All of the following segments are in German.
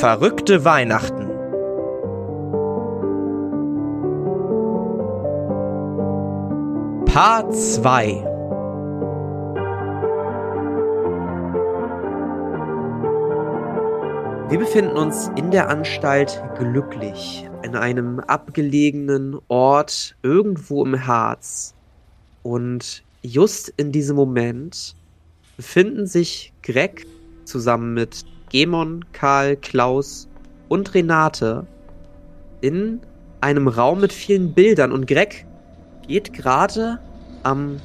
Verrückte Weihnachten. Part 2 Wir befinden uns in der Anstalt glücklich, in einem abgelegenen Ort irgendwo im Harz. Und just in diesem Moment befinden sich Greg zusammen mit Gemon, Karl, Klaus und Renate in einem Raum mit vielen Bildern. Und Greg geht gerade am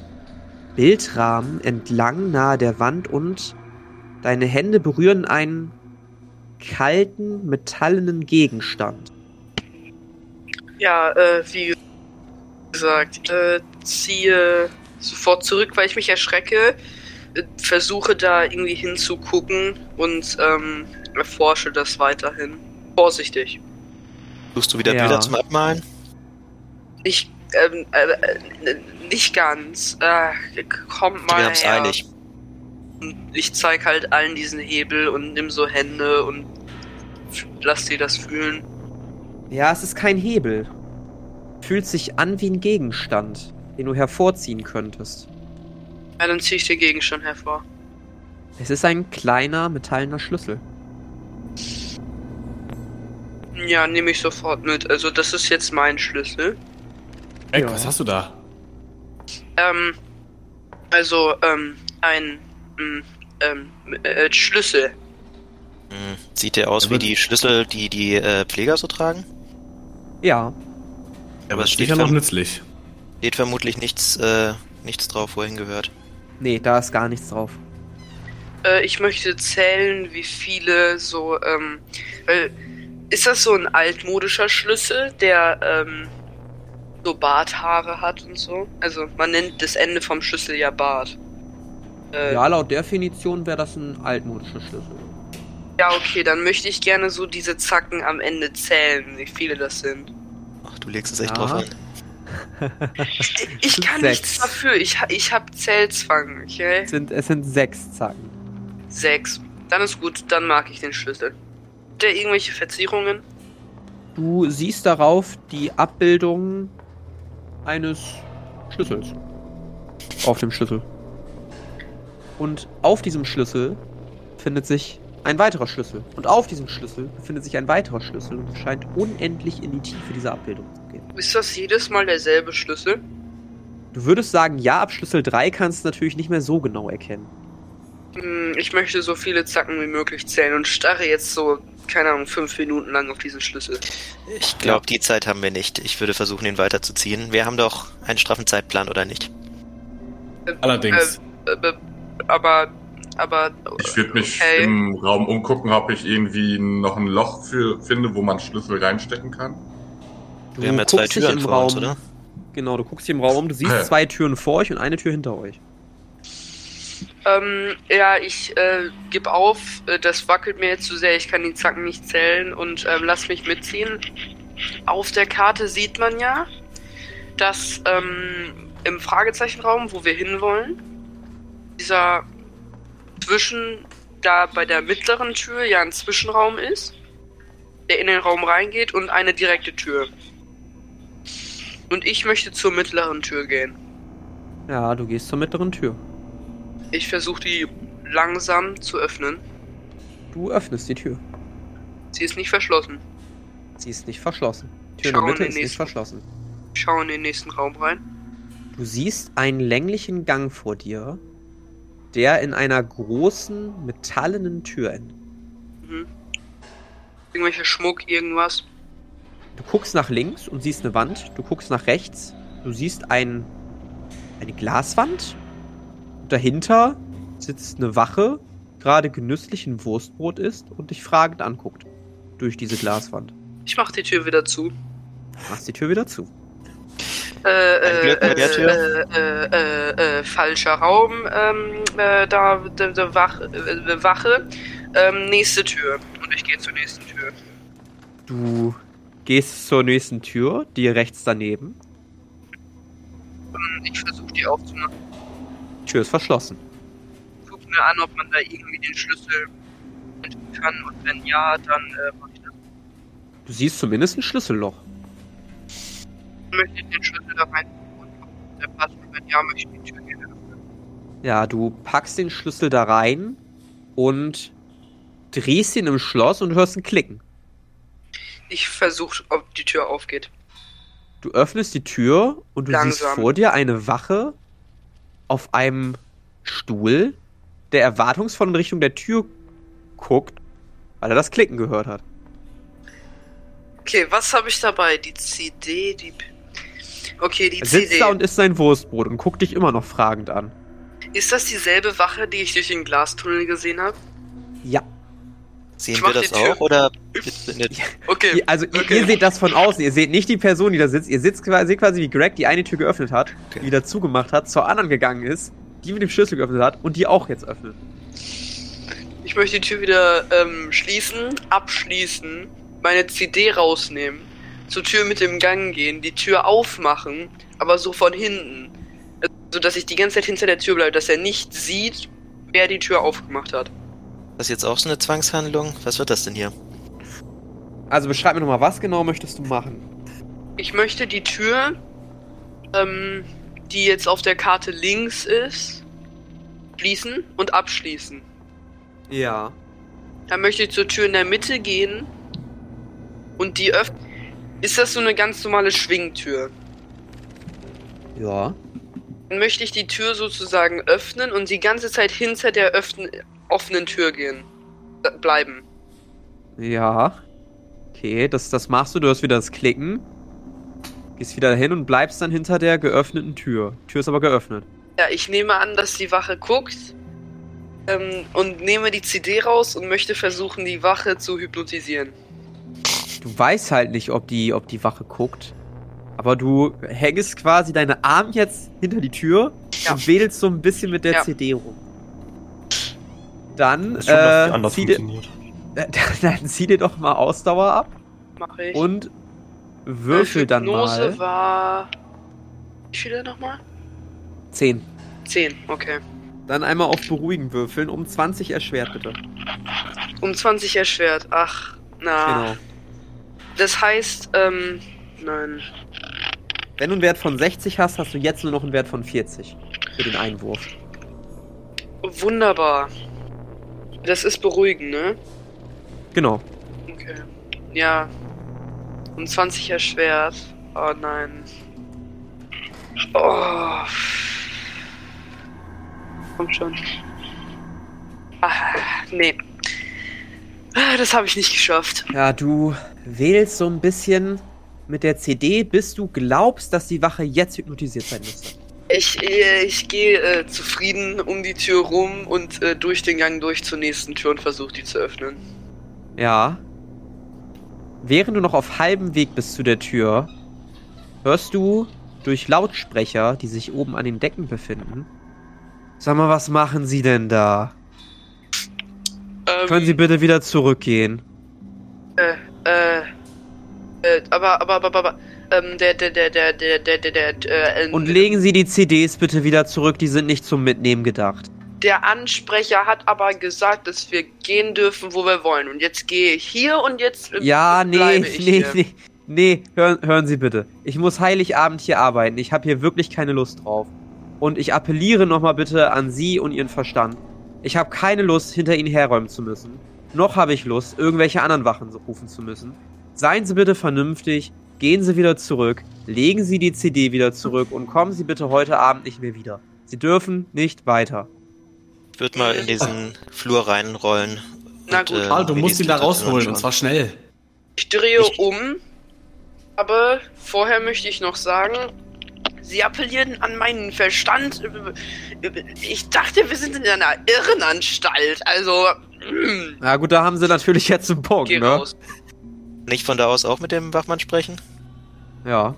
Bildrahmen entlang nahe der Wand und deine Hände berühren einen kalten, metallenen Gegenstand. Ja, äh, wie gesagt, äh, ziehe sofort zurück, weil ich mich erschrecke, versuche da irgendwie hinzugucken und ähm, erforsche das weiterhin. Vorsichtig. Suchst du wieder Ja. Bilder zum Abmalen? Ich, ähm, äh, äh, nicht ganz. Äh, kommt mal Wir haben's her. eilig. Und Ich zeig halt allen diesen Hebel und nimm so Hände und lass die das fühlen. Ja, es ist kein Hebel. Fühlt sich an wie ein Gegenstand, den du hervorziehen könntest. Ja, dann zieh ich den Gegenstand hervor. Es ist ein kleiner metallener Schlüssel. Ja, nehme ich sofort mit. Also das ist jetzt mein Schlüssel. Ey, Ja. was hast du da? Ähm, also, ähm, ein, ähm, ähm, äh, Schlüssel. Hm, Sieht der aus Ja, wie die Schlüssel, die die äh, Pfleger so tragen? Ja, Aber es ist steht, sicher noch nützlich. steht vermutlich nichts, äh, nichts drauf, wohin gehört. Nee, da ist gar nichts drauf. Äh, ich möchte zählen, wie viele so, ähm, weil, ist das so ein altmodischer Schlüssel, der, ähm, so Barthaare hat und so? Also, man nennt das Ende vom Schlüssel ja Bart. Äh, Ja, laut Definition wäre das ein altmodischer Schlüssel. ja, okay, dann möchte ich gerne so diese Zacken am Ende zählen, wie viele das sind. Ach, du legst es echt Ja. drauf an. Ich kann Sechs. nichts dafür, ich, ich hab Zählzwang, okay? Es sind, es sind sechs Zacken. Sechs. Dann ist gut, dann mag ich den Schlüssel. Der irgendwelche Verzierungen? Du siehst darauf die Abbildung eines Schlüssels. Auf dem Schlüssel. Und auf diesem Schlüssel befindet sich ein weiterer Schlüssel. Und auf diesem Schlüssel befindet sich ein weiterer Schlüssel und scheint unendlich in die Tiefe dieser Abbildung. Ist das jedes Mal derselbe Schlüssel? Du würdest sagen, ja, ab Schlüssel 3 kannst du natürlich nicht mehr so genau erkennen. Hm, Ich möchte so viele Zacken wie möglich zählen und starre jetzt so, keine Ahnung, fünf Minuten lang auf diesen Schlüssel. Ich glaube, die Zeit haben wir nicht. Ich würde versuchen, ihn weiterzuziehen. Wir haben doch einen straffen Zeitplan, oder nicht? Äh, Allerdings. Äh, äh, aber, aber. Ich würde mich Okay. im Raum umgucken, ob ich irgendwie noch ein Loch für, finde, wo man Schlüssel reinstecken kann. Du Wir haben ja zwei Türen im vor Raum, uns, oder? Genau, du guckst dich im Raum um, du siehst Ja. zwei Türen vor euch und eine Tür hinter euch. Ähm, ja, ich äh, gebe auf. Äh, Das wackelt mir jetzt zu sehr. Ich kann die Zacken nicht zählen und ähm, lass mich mitziehen. Auf der Karte sieht man ja, dass ähm, im Fragezeichenraum, wo wir hinwollen, dieser zwischen da bei der mittleren Tür ja ein Zwischenraum ist, der in den Raum reingeht und eine direkte Tür. Und ich möchte zur mittleren Tür gehen. Ja, du gehst zur mittleren Tür. Ich versuche die langsam zu öffnen. Du öffnest die Tür. Sie ist nicht verschlossen. Sie ist nicht verschlossen. Die Tür in Schau der Mitte in ist nicht verschlossen. Ich schaue in den nächsten Raum rein. Du siehst einen länglichen Gang vor dir, der in einer großen metallenen Tür endet. Mhm. Irgendwelcher Schmuck, irgendwas. Du guckst nach links und siehst eine Wand. Du guckst nach rechts. Du siehst ein, eine Glaswand. Und dahinter sitzt eine Wache, gerade genüsslich ein Wurstbrot isst und dich fragend anguckt. Durch diese Glaswand. Ich mach die Tür wieder zu. Machst die Tür wieder zu. Äh, äh, Tür. Äh, äh, äh, äh, falscher Raum. Ähm, äh, da, da, da Wach, äh, Wache. Ähm, nächste Tür. Und ich gehe zur nächsten Tür. Du gehst zur nächsten Tür, die rechts daneben. Und ich versuche die aufzumachen. Die Tür ist verschlossen. Guck mir an, ob man da irgendwie den Schlüssel kann und wenn ja, dann äh, mach ich das. Du siehst zumindest ein Schlüsselloch. möchte ich den Schlüssel da rein und der passt und wenn ja, möchte ich die Tür gerne öffnen. Ja, du packst den Schlüssel da rein und drehst ihn im Schloss und hörst ein Klicken. Ich versuche, ob die Tür aufgeht. Du öffnest die Tür und du siehst Langsam. vor dir eine Wache auf einem Stuhl, der erwartungsvoll in Richtung der Tür guckt, weil er das Klicken gehört hat. Okay, was habe ich dabei? Die CD, die. Okay, die Er sitzt CD. da und isst sein Wurstbrot und guckt dich immer noch fragend an. Ist das dieselbe Wache, die ich durch den Glastunnel gesehen habe? Ja. Sehen wir das auch oder Okay. Ihr, also ihr, okay. ihr seht das von außen, ihr seht nicht die Person, die da sitzt, ihr sitzt quasi, seht quasi wie Greg die eine Tür geöffnet hat, Okay. die wieder zugemacht hat, zur anderen gegangen ist, die mit dem Schlüssel geöffnet hat und die auch jetzt öffnet. Ich möchte die Tür wieder ähm, schließen, abschließen, meine CD rausnehmen, zur Tür mit dem Gang gehen, die Tür aufmachen, aber so von hinten. So dass ich die ganze Zeit hinter der Tür bleibe, dass er nicht sieht, wer die Tür aufgemacht hat. Das jetzt auch so eine Zwangshandlung? Was wird das denn hier? Also beschreib mir nochmal, was genau möchtest du machen? Ich möchte die Tür, ähm, die jetzt auf der Karte links ist, schließen und abschließen. Ja. Dann möchte ich zur Tür in der Mitte gehen und die öffnen. Ist das so eine ganz normale Schwingtür? Ja. Dann möchte ich die Tür sozusagen öffnen und die ganze Zeit hinter der öffnen, offenen Tür gehen. Äh, bleiben. Ja. Okay, das, das machst du, du hast wieder das Klicken. Gehst wieder hin und bleibst dann hinter der geöffneten Tür. Tür ist aber geöffnet. Ja, ich nehme an, dass die Wache guckt ähm, und nehme die CD raus und möchte versuchen, die Wache zu hypnotisieren. Du weißt halt nicht, ob die, ob die Wache guckt. Aber du hängst quasi deine Arme jetzt hinter die Tür Ja. und wedelst so ein bisschen mit der Ja. CD rum. Dann, schon, äh, zieh dir, dann zieh dir doch mal Ausdauer ab Mache ich. und würfel Äh, dann Hypnose mal. war. Wie viele nochmal? 10. Zehn, okay. Dann einmal auf Beruhigen würfeln, um 20 erschwert bitte. Um 20 erschwert. Ach, na. Genau. Das heißt, ähm. Nein. Wenn du einen Wert von 60 hast, hast du jetzt nur noch einen Wert von 40 für den Einwurf. Wunderbar. Das ist beruhigend, ne? Genau. Okay. Ja. Um 20 erschwert. Oh nein. Oh. Komm schon. Ah, nee. Ah, Das habe ich nicht geschafft. Ja, du wählst so ein bisschen mit der CD, bis du glaubst, dass die Wache jetzt hypnotisiert sein müsste. Ich, ich gehe äh, zufrieden um die Tür rum und äh, durch den Gang durch zur nächsten Tür und versuche die zu öffnen. Ja. Während du noch auf halbem Weg bist zu der Tür, hörst du durch Lautsprecher, die sich oben an den Decken befinden. Sag mal, was machen Sie denn da? Ähm, Können Sie bitte wieder zurückgehen? Äh, äh, äh, aber, aber, aber, aber, ähm, der, der, der, der, der, der, der, der, äh, Und legen Sie die CDs bitte wieder zurück, die sind nicht zum Mitnehmen gedacht. der Ansprecher hat aber gesagt, dass wir gehen dürfen, wo wir wollen. Und jetzt gehe ich hier und jetzt äh, Ja, nee, bleibe ich nee, hier. nee. Nee, hören, hören Sie bitte. Ich muss Heiligabend hier arbeiten. Ich habe hier wirklich keine Lust drauf. Und ich appelliere nochmal bitte an Sie und Ihren Verstand. Ich habe keine Lust, hinter Ihnen herräumen zu müssen. Noch habe ich Lust, irgendwelche anderen Wachen rufen zu müssen. Seien Sie bitte vernünftig, gehen Sie wieder zurück, legen Sie die CD wieder zurück und kommen Sie bitte heute Abend nicht mehr wieder. Sie dürfen nicht weiter. Ich würde mal in diesen Flur reinrollen. Na und, gut. äh, Karl, du musst ihn da rausholen, und zwar schnell. Ich drehe Ich- um, aber vorher möchte ich noch sagen, Sie appellieren an meinen Verstand. Ich dachte, wir sind in einer Irrenanstalt. Also, mm, Na gut, da haben Sie natürlich jetzt einen Punkt, geh ne? raus. Nicht von da aus auch mit dem Wachmann sprechen? Ja.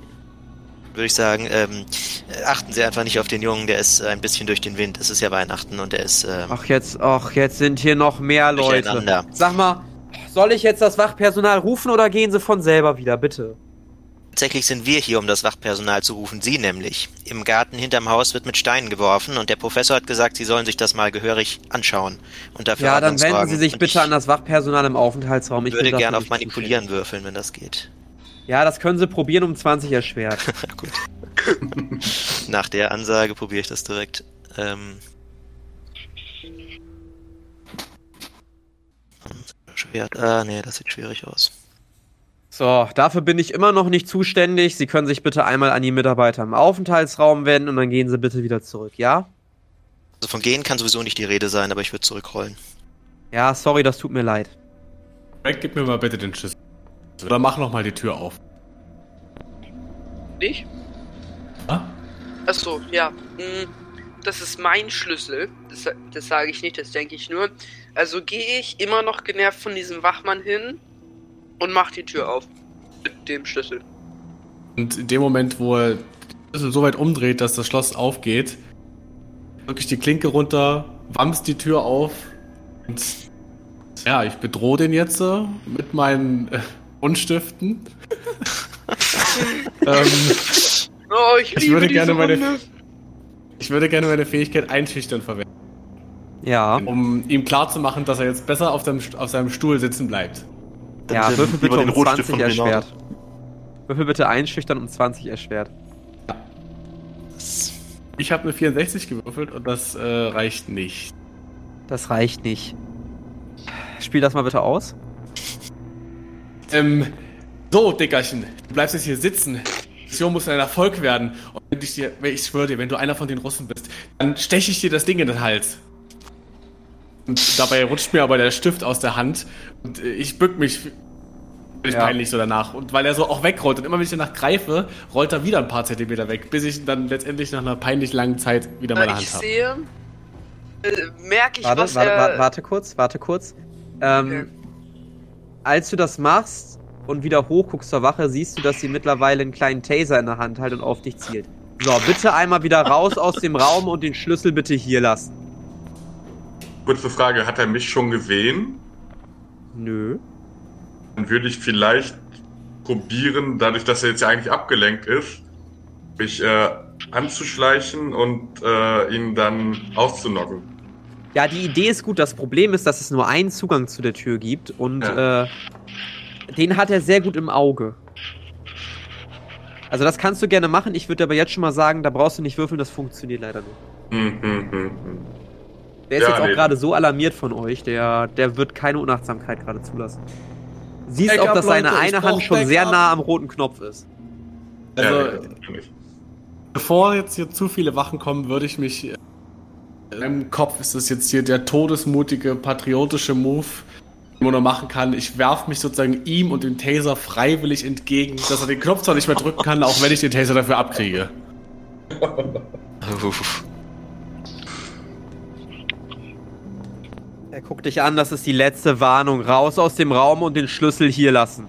Würde ich sagen, ähm, äh, achten Sie einfach nicht auf den Jungen, der ist ein bisschen durch den Wind. Es ist ja Weihnachten und der ist, ähm, Ach, jetzt, ach, jetzt sind hier noch mehr Leute. Sag mal, soll ich jetzt das Wachpersonal rufen oder gehen sie von selber wieder, bitte? Tatsächlich sind wir hier, um das Wachpersonal zu rufen, Sie nämlich. Im Garten hinterm Haus wird mit Steinen geworfen und der Professor hat gesagt, Sie sollen sich das mal gehörig anschauen und dafür Ja, dann wenden. Sie sich Und bitte an das Wachpersonal im Aufenthaltsraum. Ich würde gerne auf Manipulieren zuständig. würfeln, wenn das geht. Ja, das können Sie probieren um 20 erschwert. Gut. Nach der Ansage probiere ich das direkt. Ähm. Schwer. Ah, nee, das sieht schwierig aus. So, dafür bin ich immer noch nicht zuständig. Sie können sich bitte einmal an die Mitarbeiter im Aufenthaltsraum wenden und dann gehen Sie bitte wieder zurück, ja? Also von gehen kann sowieso nicht die Rede sein, aber ich würde zurückrollen. Ja, sorry, das tut mir leid. Greg, gib mir mal bitte den Schlüssel. Oder mach noch mal die Tür auf. Nicht? Ah? Achso, ja. mm, Das ist mein Schlüssel. Das, das sage ich nicht, das denke ich nur. Also gehe ich immer noch genervt von diesem Wachmann hin und mach die Tür auf. Mit dem Schlüssel. Und in dem Moment, wo er den Schlüssel so weit umdreht, dass das Schloss aufgeht, drücke ich die Klinke runter, wamms die Tür auf und ja, ich bedrohe den jetzt mit meinen äh, Buntstiften. ähm, Oh, ich, Ich würde diese gerne meine- Runde. ich würde gerne meine Fähigkeit einschüchtern verwenden, Ja. um ihm klarzumachen, dass er jetzt besser auf, dem, auf seinem Stuhl sitzen bleibt. Ja, würfel bitte den um Rotstift 20 von Renato. erschwert. Würfel bitte einschüchtern um 20 erschwert. Ich habe eine 64 gewürfelt und das äh, reicht nicht. Das reicht nicht. Spiel das mal bitte aus. Ähm, so, Dickerchen, du bleibst jetzt hier sitzen. Die Mission muss ein Erfolg werden. Und wenn ich dir, ich schwöre dir, wenn du einer von den Russen bist, dann steche ich dir das Ding in den Hals. Und dabei rutscht mir aber der Stift aus der Hand und äh, ich bück mich völlig Ja. peinlich so danach. Und weil er so auch wegrollt und immer wenn ich danach greife, rollt er wieder ein paar Zentimeter weg, bis ich ihn dann letztendlich nach einer peinlich langen Zeit wieder ich Hand habe. sehe, äh, merke ich, Warte, was warte, er... warte, kurz, warte kurz. Ähm, Als du das machst und wieder hochguckst zur Wache, siehst du, dass sie mittlerweile einen kleinen Taser in der Hand hat und auf dich zielt. So, bitte einmal wieder raus aus dem Raum und den Schlüssel bitte hier lassen. Kurze Frage, hat er mich schon gesehen? Nö. Dann würde ich vielleicht probieren, dadurch, dass er jetzt ja eigentlich abgelenkt ist, mich äh, anzuschleichen und äh, ihn dann auszunocken. Ja, die Idee ist gut. Das Problem ist, dass es nur einen Zugang zu der Tür gibt und Ja. äh, den hat er sehr gut im Auge. Also das kannst du gerne machen. Ich würde aber jetzt schon mal sagen, da brauchst du nicht würfeln, das funktioniert leider nicht. Hm, hm, hm, hm. Der ist Ja, jetzt auch nee. gerade so alarmiert von euch, der, der wird keine Unachtsamkeit gerade zulassen. Siehst Backup, auch, dass seine Leute, eine Hand schon sehr Backup. nah am roten Knopf ist. Also, ja, natürlich. Bevor jetzt hier zu viele Wachen kommen, würde ich mich. äh, In meinem Kopf ist das jetzt hier der todesmutige, patriotische Move, den man nur machen kann. Ich werfe mich sozusagen ihm und dem Taser freiwillig entgegen, dass er den Knopf zwar nicht mehr drücken kann, auch wenn ich den Taser dafür abkriege. Er guckt dich an, das ist die letzte Warnung. Raus aus dem Raum und den Schlüssel hier lassen.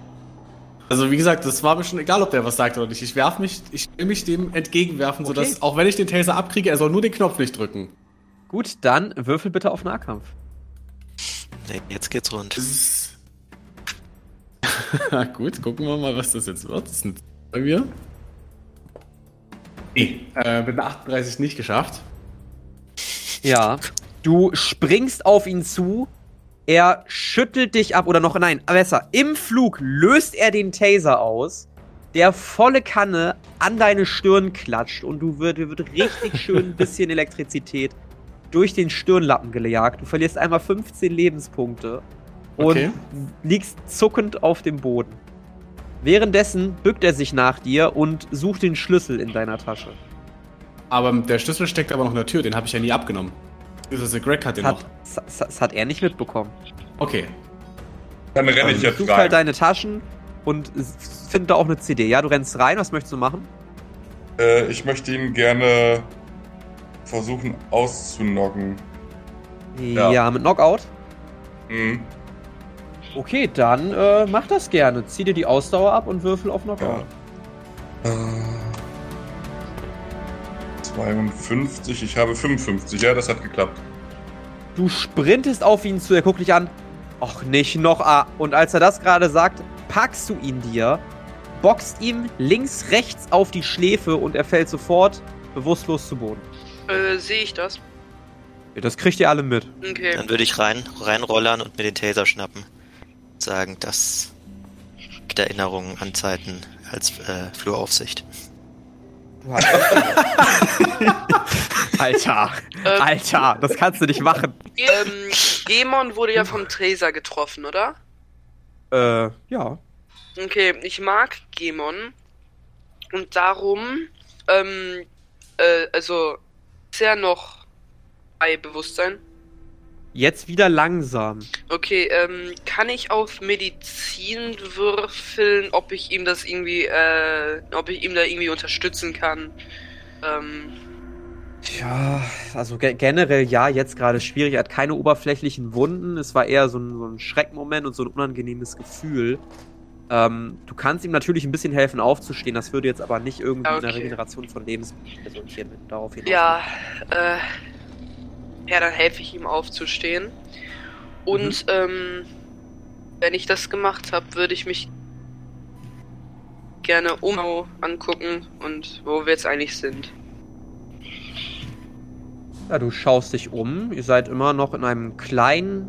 Also wie gesagt, das war mir schon egal, ob der was sagt oder nicht. Ich werf mich, ich will mich dem entgegenwerfen, Okay. sodass, auch wenn ich den Taser abkriege, er soll nur den Knopf nicht drücken. Gut, dann würfel bitte auf Nahkampf. Nee, jetzt geht's rund. Gut, gucken wir mal, was das jetzt wird. Das sind bei mir. Nee, äh, mit einer 38 nicht geschafft. Ja. Du springst auf ihn zu. Er schüttelt dich ab oder noch nein, besser. Im Flug löst er den Taser aus, der volle Kanne an deine Stirn klatscht und du wird, wird richtig schön ein bisschen Elektrizität durch den Stirnlappen gejagt. Du verlierst einmal 15 Lebenspunkte und Okay. liegst zuckend auf dem Boden. Währenddessen bückt er sich nach dir und sucht den Schlüssel in deiner Tasche. Aber der Schlüssel steckt aber noch in der Tür, den habe ich ja nie abgenommen. Also Greg hat den Das noch. hat, das, hat er nicht mitbekommen. Okay. Dann renne ich jetzt Such rein. halt deine Taschen und find da auch eine CD. Ja, du rennst rein. Was möchtest du machen? Äh, ich möchte ihn gerne versuchen auszunocken. Ja, Ja. mit Knockout. Hm. Okay, dann äh, mach das gerne. Zieh dir die Ausdauer ab und würfel auf Knockout. Äh, 52, ich habe 55. Ja, das hat geklappt. Du sprintest auf ihn zu, er guckt dich an. Och, nicht noch. Ah. Und als er das gerade sagt, packst du ihn dir, boxt ihm links, rechts auf die Schläfe und er fällt sofort bewusstlos zu Boden. Äh, sehe ich das? Ja, das kriegt ihr alle mit. Okay. Dann würde ich rein, reinrollern und mir den Taser schnappen. Sagen, das gibt Erinnerungen an Zeiten als äh, Fluraufsicht. Du hast- Alter, Ähm, Alter, das kannst du nicht machen. Ähm, Gemon wurde ja vom Tracer getroffen, oder? Äh, ja. Okay, ich mag Gemon. Und darum, ähm, äh, also, ist er noch bei Bewusstsein? Jetzt wieder langsam. Okay, ähm, kann ich auf Medizin würfeln, ob ich ihm das irgendwie, äh, ob ich ihm da irgendwie unterstützen kann? Ähm, Tja, also ge generell ja, jetzt gerade schwierig. Er hat keine oberflächlichen Wunden. Es war eher so ein, so ein Schreckmoment und so ein unangenehmes Gefühl. Ähm, du kannst ihm natürlich ein bisschen helfen aufzustehen. Das würde jetzt aber nicht irgendwie in der Okay. Regeneration von Lebensmitteln resultieren, darauf hinaus ja, äh, ja, dann helfe ich ihm aufzustehen. Und, ähm, wenn ich das gemacht habe, würde ich mich gerne um angucken und wo wir jetzt eigentlich sind. Ja, du schaust dich um. Ihr seid immer noch in einem kleinen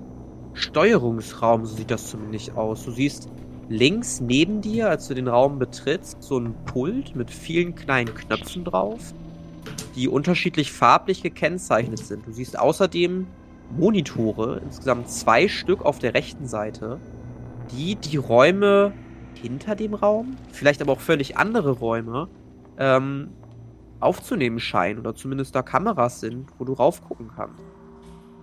Steuerungsraum, so sieht das zumindest aus. Du siehst links neben dir, als du den Raum betrittst, so ein Pult mit vielen kleinen Knöpfen drauf, die unterschiedlich farblich gekennzeichnet sind. Du siehst außerdem Monitore, insgesamt zwei Stück auf der rechten Seite, die die Räume hinter dem Raum, vielleicht aber auch völlig andere Räume, ähm, aufzunehmen scheinen oder zumindest da Kameras sind, wo du raufgucken kannst.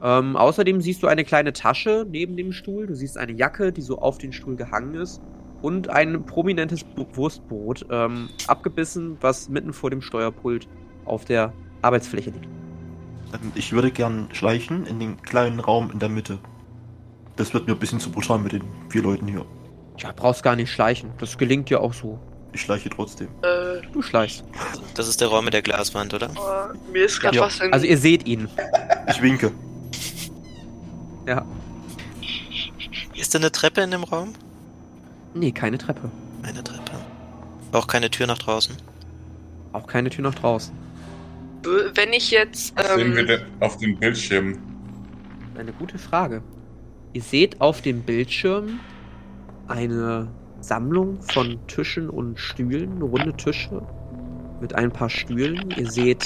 Ähm, außerdem siehst du eine kleine Tasche neben dem Stuhl, du siehst eine Jacke, die so auf den Stuhl gehangen ist und ein prominentes Wurstbrot ähm, abgebissen, was mitten vor dem Steuerpult auf der Arbeitsfläche liegt. Ähm, Ich würde gern schleichen in den kleinen Raum in der Mitte. Das wird mir ein bisschen zu brutal mit den vier Leuten hier. Tja, brauchst gar nicht schleichen, das gelingt dir auch so. Ich schleiche trotzdem. Äh, Du schleichst. Das ist der Raum mit der Glaswand, oder? äh, mir ist gerade Ja. was in... Also ihr seht ihn. Ich winke. Ja. Ist da eine Treppe in dem Raum? Nee, keine Treppe. Eine Treppe. Auch keine Tür nach draußen. Auch keine Tür nach draußen. Wenn ich jetzt, Was sehen wir ähm, denn auf dem Bildschirm? Eine gute Frage. Ihr seht auf dem Bildschirm eine Sammlung von Tischen und Stühlen, runde Tische mit ein paar Stühlen. Ihr seht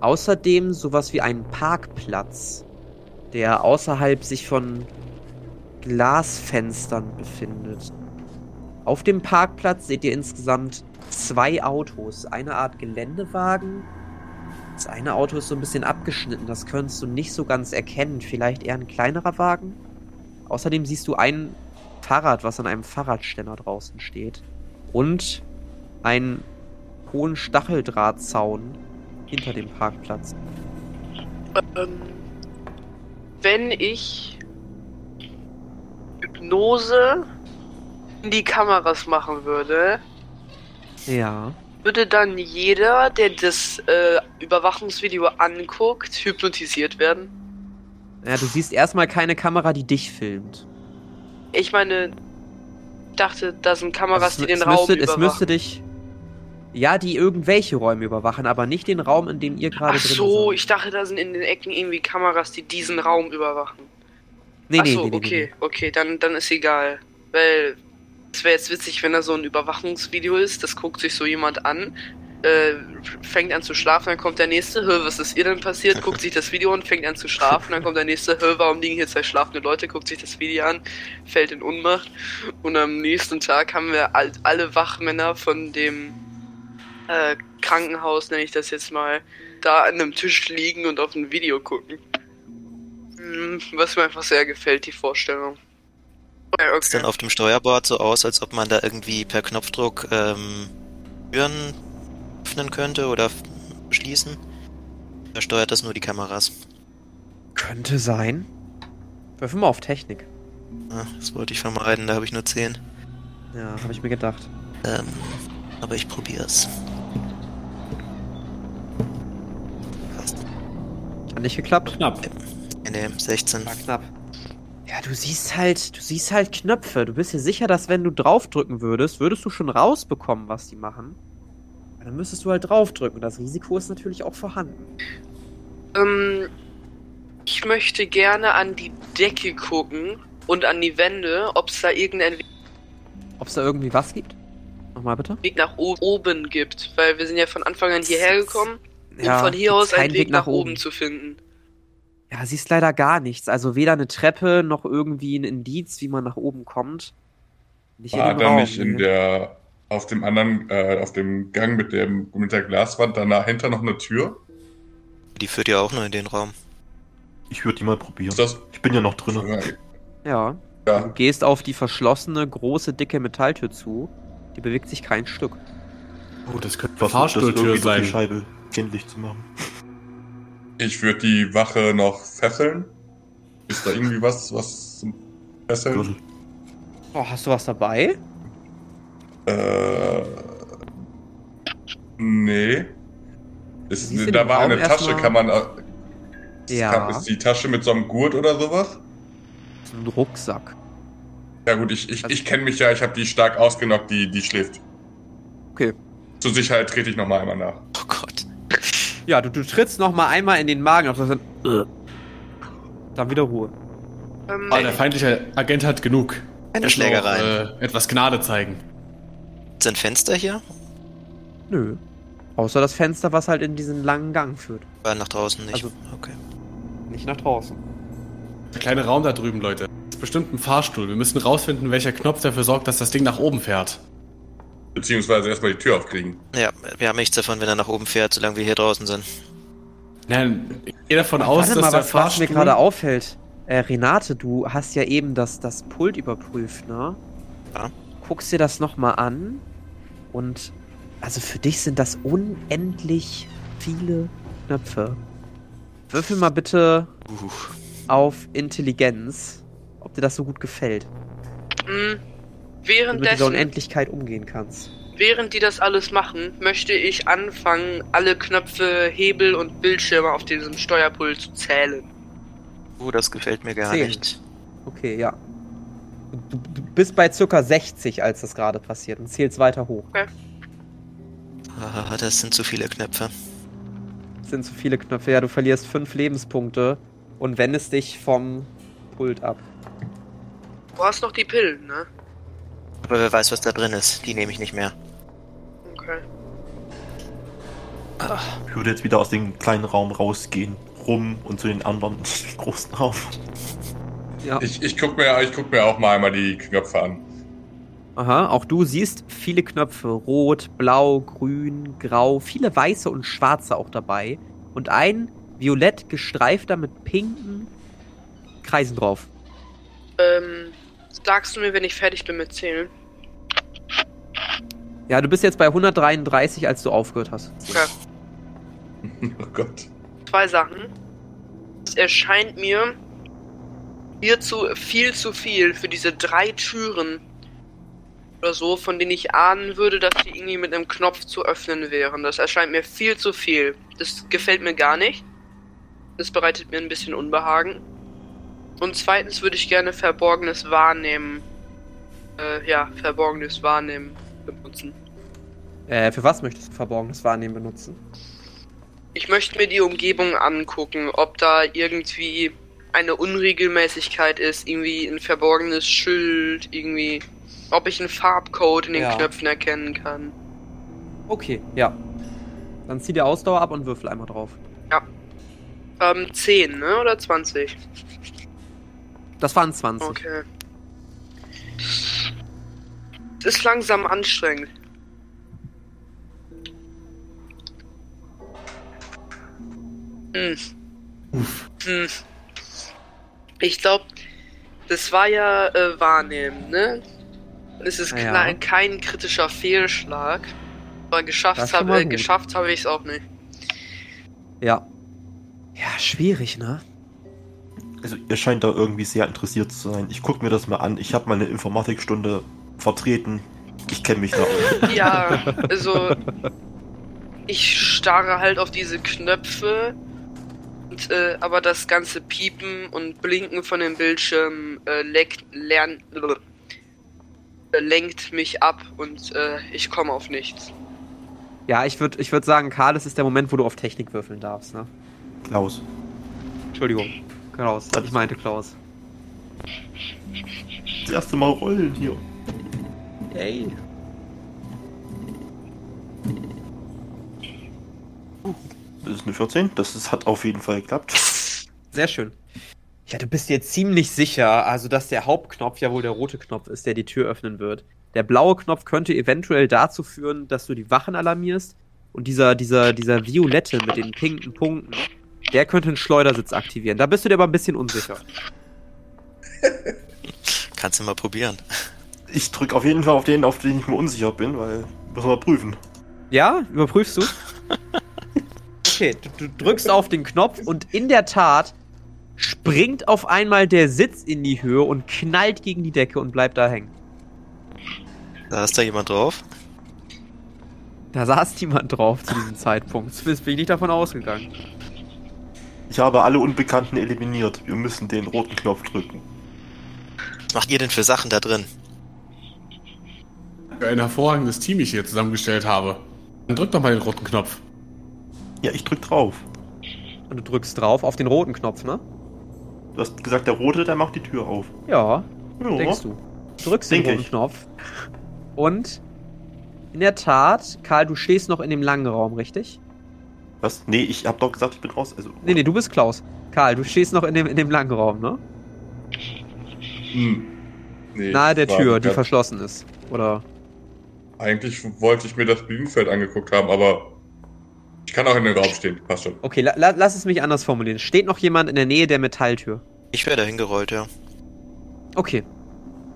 außerdem sowas wie einen Parkplatz, der außerhalb sich von Glasfenstern befindet. Auf dem Parkplatz seht ihr insgesamt zwei Autos, eine Art Geländewagen das eine Auto ist so ein bisschen abgeschnitten, das könntest du nicht so ganz erkennen. Vielleicht eher ein kleinerer Wagen. Außerdem siehst du ein Fahrrad, was an einem Fahrradständer draußen steht. Und einen hohen Stacheldrahtzaun hinter dem Parkplatz. ähm, wenn ich Hypnose in die Kameras machen würde, Ja. Würde dann jeder, der das äh, Überwachungsvideo anguckt, hypnotisiert werden? Ja, du siehst erstmal keine Kamera, die dich filmt. Ich meine, ich dachte, da sind Kameras, Also die den es, Raum müsste, es überwachen. müsste dich. Ja, die irgendwelche Räume überwachen, aber nicht den Raum, in dem ihr gerade Ach drin so, seid. ich dachte, da sind in den Ecken irgendwie Kameras, die diesen Raum überwachen. Nee, Ach nee, so, nee, nee, okay, nee. okay, dann, dann ist egal. Weil es wäre jetzt witzig, wenn da so ein Überwachungsvideo ist, das guckt sich so jemand an, äh, fängt an zu schlafen, dann kommt der nächste, hör, was ist ihr denn passiert? Guckt sich das Video und fängt an zu schlafen, dann kommt der nächste, hör, warum liegen hier zwei schlafende Leute? Guckt sich das Video an, fällt in Unmacht und am nächsten Tag haben wir all, alle Wachmänner von dem äh, Krankenhaus, nenne ich das jetzt mal, da an einem Tisch liegen und auf ein Video gucken. Hm, Was mir einfach sehr gefällt, die Vorstellung. Ja, Sieht dann okay. auf dem Steuerbord so aus, als ob man da irgendwie per Knopfdruck ähm, Türen öffnen könnte oder schließen? Da steuert das nur die Kameras. Könnte sein. Würfel mal auf Technik. Ah, das wollte ich vermeiden, da habe ich nur 10. Ja, habe ich mir gedacht. Ähm, aber ich probier's. Passt. Hat nicht geklappt? Knapp. Nee, nee, 16. War knapp. Ja, du siehst halt, du siehst halt Knöpfe. Du bist dir sicher, dass wenn du draufdrücken würdest, würdest du schon rausbekommen, was die machen. Aber dann müsstest du halt draufdrücken. Das Risiko ist natürlich auch vorhanden. Ähm, ich möchte gerne an die Decke gucken und an die Wände, ob es da irgendeinen Ob es da irgendwie was gibt? Nochmal bitte? Weg nach oben gibt. Weil wir sind ja von Anfang an hierher gekommen, um Ja, von hier aus einen keinen Weg nach oben zu finden. Ja, siehst leider gar nichts. Also weder eine Treppe noch irgendwie ein Indiz, wie man nach oben kommt. Nicht War da Raum, nicht in der, auf dem anderen, äh, auf dem Gang mit dem, mit der Glaswand dahinter noch eine Tür? Die führt ja auch nur in den Raum. Ich würde die mal probieren. Ich bin ja noch drin. Ja. Ja. Du gehst auf die verschlossene, große, dicke Metalltür zu. Die bewegt sich kein Stück. Oh, das könnte eine Fahrstuhltür irgendwie durch die sein. Scheibe kenntlich zu machen. Ich würde die Wache noch fesseln. Ist da irgendwie was, was zum Fesseln? Oh, hast du was dabei? Äh. Nee. Ist, da war Raum eine Tasche, kann man. äh, Ja. Kann, ist die Tasche mit so einem Gurt oder sowas? So ein Rucksack. Ja gut, ich, ich, Also- ich kenne mich ja, ich habe die stark ausgenockt, die, die schläft. Okay. Zur Sicherheit trete ich nochmal einmal nach. Oh Gott. Ja, du, du trittst noch mal einmal in den Magen auf. Dann, dann wieder Ruhe. Ähm, Ah, der feindliche Agent hat genug. Eine auch, Schlägerei. Äh, etwas Gnade zeigen. Sind Fenster hier? Nö. Außer das Fenster, was halt in diesen langen Gang führt. War nach draußen nicht. Also- okay. Nicht nach draußen. Der kleine Raum da drüben, Leute. Das ist bestimmt ein Fahrstuhl. Wir müssen rausfinden, welcher Knopf dafür sorgt, dass das Ding nach oben fährt. Beziehungsweise erstmal die Tür aufkriegen. Ja, wir haben nichts davon, wenn er nach oben fährt, solange wir hier draußen sind. Nein, ich gehe davon aus, Warte dass mal, der was, was mir Fahrstuhl... gerade auffällt. Äh, Renate, du hast ja eben das, das Pult überprüft, ne? Ja. Guckst dir das nochmal an und also für dich sind das unendlich viele Knöpfe. Würfel mal bitte Uh, auf Intelligenz, ob dir das so gut gefällt. mh, Wie du mit dieser währenddessen, Unendlichkeit umgehen kannst. während die das alles machen, möchte ich anfangen, alle Knöpfe, Hebel und Bildschirme auf diesem Steuerpult zu zählen. uh, das gefällt mir gar Zehn. nicht. Okay, ja. Du, du bist bei circa 60, als das gerade passiert und zählst weiter hoch. Ah, das sind zu viele Knöpfe. Das sind zu viele Knöpfe. Ja, du verlierst fünf Lebenspunkte und wendest dich vom Pult ab. Du hast noch die Pillen, ne? Aber wer weiß, was da drin ist. Die nehme ich nicht mehr. Okay. Ich würde jetzt wieder aus dem kleinen Raum rausgehen, rum und zu den anderen großen Raum. Ja. Ich, ich guck mir, ich guck mir auch mal einmal die Knöpfe an. Aha, auch du siehst viele Knöpfe. Rot, blau, grün, grau, viele weiße und schwarze auch dabei. Und ein violett gestreifter mit pinken Kreisen drauf. Ähm, sagst du mir, wenn ich fertig bin mit Zählen? Ja, du bist jetzt bei 133, als du aufgehört hast. Okay. Oh Gott. Zwei Sachen. Es erscheint mir viel zu, viel zu viel für diese drei Türen oder so, von denen ich ahnen würde, dass die irgendwie mit einem Knopf zu öffnen wären. Das erscheint mir viel zu viel. Das gefällt mir gar nicht. Das bereitet mir ein bisschen Unbehagen. Und zweitens würde ich gerne verborgenes Wahrnehmen. Äh, ja, verborgenes Wahrnehmen benutzen. Äh, für was möchtest du verborgenes Wahrnehmen benutzen? Ich möchte mir die Umgebung angucken, ob da irgendwie eine Unregelmäßigkeit ist, irgendwie ein verborgenes Schild, irgendwie, ob ich einen Farbcode in den Ja. Knöpfen erkennen kann. Okay, ja. Dann zieh die Ausdauer ab und würfel einmal drauf. Ähm, 10, ne? Oder 20? Das waren 20. Okay. Es ist langsam anstrengend. Hm. Hm. Ich glaube, das war ja äh, Wahrnehmen, ne? Es ist Ja. klein, kein kritischer Fehlschlag. Aber geschafft habe äh, geschafft habe ich es auch nicht. Ja. Ja, schwierig, ne? Also ihr scheint da irgendwie sehr interessiert zu sein. Ich gucke mir das mal an. Ich habe mal eine Informatikstunde vertreten. Ich kenne mich da aus. Ja, also ich starre halt auf diese Knöpfe Und, äh, aber das ganze Piepen und Blinken von dem Bildschirm äh, lenkt, lern, äh, lenkt mich ab und äh, ich komme auf nichts. Ja, ich würde ich würd sagen, Karl, es ist der Moment, wo du auf Technik würfeln darfst, ne? Klaus. Entschuldigung. Klaus. Ich meinte Klaus. Das erste Mal rollen hier. Yay. Das ist eine 14. Das ist, hat auf jeden Fall geklappt. Sehr schön. Ja, du bist dir ziemlich sicher, also dass der Hauptknopf ja wohl der rote Knopf ist, der die Tür öffnen wird. Der blaue Knopf könnte eventuell dazu führen, dass du die Wachen alarmierst. Und dieser, dieser, dieser violette mit den pinken Punkten, der könnte einen Schleudersitz aktivieren. Da bist du dir aber ein bisschen unsicher. Kannst du mal probieren. Ich drücke auf jeden Fall auf den, auf den ich mir unsicher bin, weil müssen wir prüfen. Ja, überprüfst du? Okay, du, du drückst auf den Knopf und in der Tat springt auf einmal der Sitz in die Höhe und knallt gegen die Decke und bleibt da hängen. Da ist da jemand drauf. Da saß niemand drauf zu diesem Zeitpunkt. Zumindest bin ich nicht davon ausgegangen. Ich habe alle Unbekannten eliminiert. Wir müssen den roten Knopf drücken. Was macht ihr denn für Sachen da drin? Für ein hervorragendes Team ich hier zusammengestellt habe. Dann drück doch mal den roten Knopf. Ja, ich drück drauf. Und du drückst drauf auf den roten Knopf, ne? Du hast gesagt, der rote, der macht die Tür auf. Ja, Ja. denkst du. Du drückst den Denk roten ich. Knopf. Und in der Tat, Karl, du stehst noch in dem langen Raum, richtig? Was? Nee, ich hab doch gesagt, ich bin raus. Also, Nee, nee, du bist Klaus. Karl, du stehst noch in dem, in dem langen Raum, ne? Hm. Nee, Nahe der Tür, die verschlossen ist. Oder? Eigentlich wollte ich mir das Bühnenfeld angeguckt haben, aber ich kann auch in den Raum stehen. Passt schon. Okay, la la lass es mich anders formulieren. Steht noch jemand in der Nähe der Metalltür? Ich wäre da hingerollt, ja. Okay.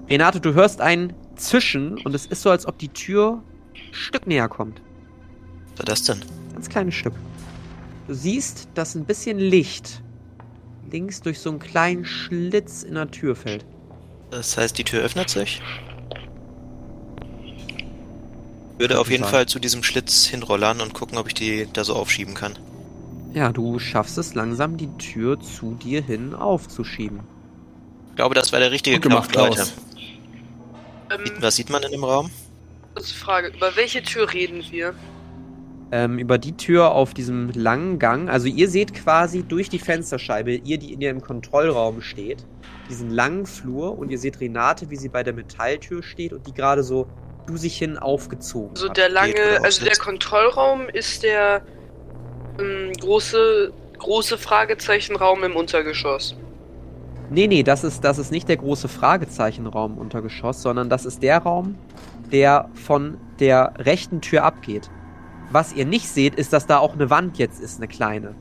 Renate, du hörst ein Zischen und es ist so, als ob die Tür ein Stück näher kommt. Was war das denn? Ganz kleines Stück. Du siehst, dass ein bisschen Licht links durch so einen kleinen Schlitz in der Tür fällt. Das heißt, die Tür öffnet sich? Würde auf jeden sein. Fall zu diesem Schlitz hinrollern und gucken, ob ich die da so aufschieben kann. Ja, du schaffst es langsam, die Tür zu dir hin aufzuschieben. Ich glaube, das war der richtige Gut gemacht, Knopf, Leute. Ähm, Was sieht man in dem Raum? kurze Frage, über welche Tür reden wir? Ähm, über die Tür auf diesem langen Gang. Also ihr seht quasi durch die Fensterscheibe, ihr, die in ihrem Kontrollraum steht, diesen langen Flur und ihr seht Renate, wie sie bei der Metalltür steht und die gerade so du sich hin aufgezogen Also hat. der lange, also der? Kontrollraum ist der ähm, große, große Fragezeichenraum im Untergeschoss. Nee, nee, das ist, das ist nicht der große Fragezeichenraum im Untergeschoss, sondern das ist der Raum, der von der rechten Tür abgeht. Was ihr nicht seht, ist, dass da auch eine Wand jetzt ist, eine kleine.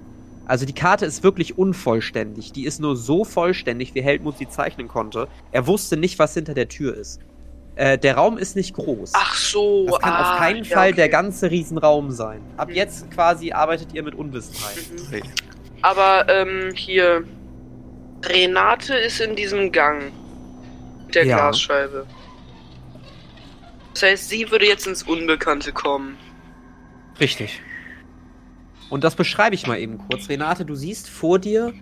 Also die Karte ist wirklich unvollständig. Die ist nur so vollständig, wie Helmut sie zeichnen konnte. Er wusste nicht, was hinter der Tür ist. Äh, der Raum ist nicht groß. Ach so, das kann ah, auf keinen ja, Fall okay. der ganze Riesenraum sein. Ab Mhm. jetzt quasi arbeitet ihr mit Unwissenheit. Mhm. Aber ähm, hier Renate ist in diesem Gang mit der Ja. Glasscheibe. Das heißt, sie würde jetzt ins Unbekannte kommen. Richtig. Und das beschreibe ich mal eben kurz. Renate, du siehst vor dir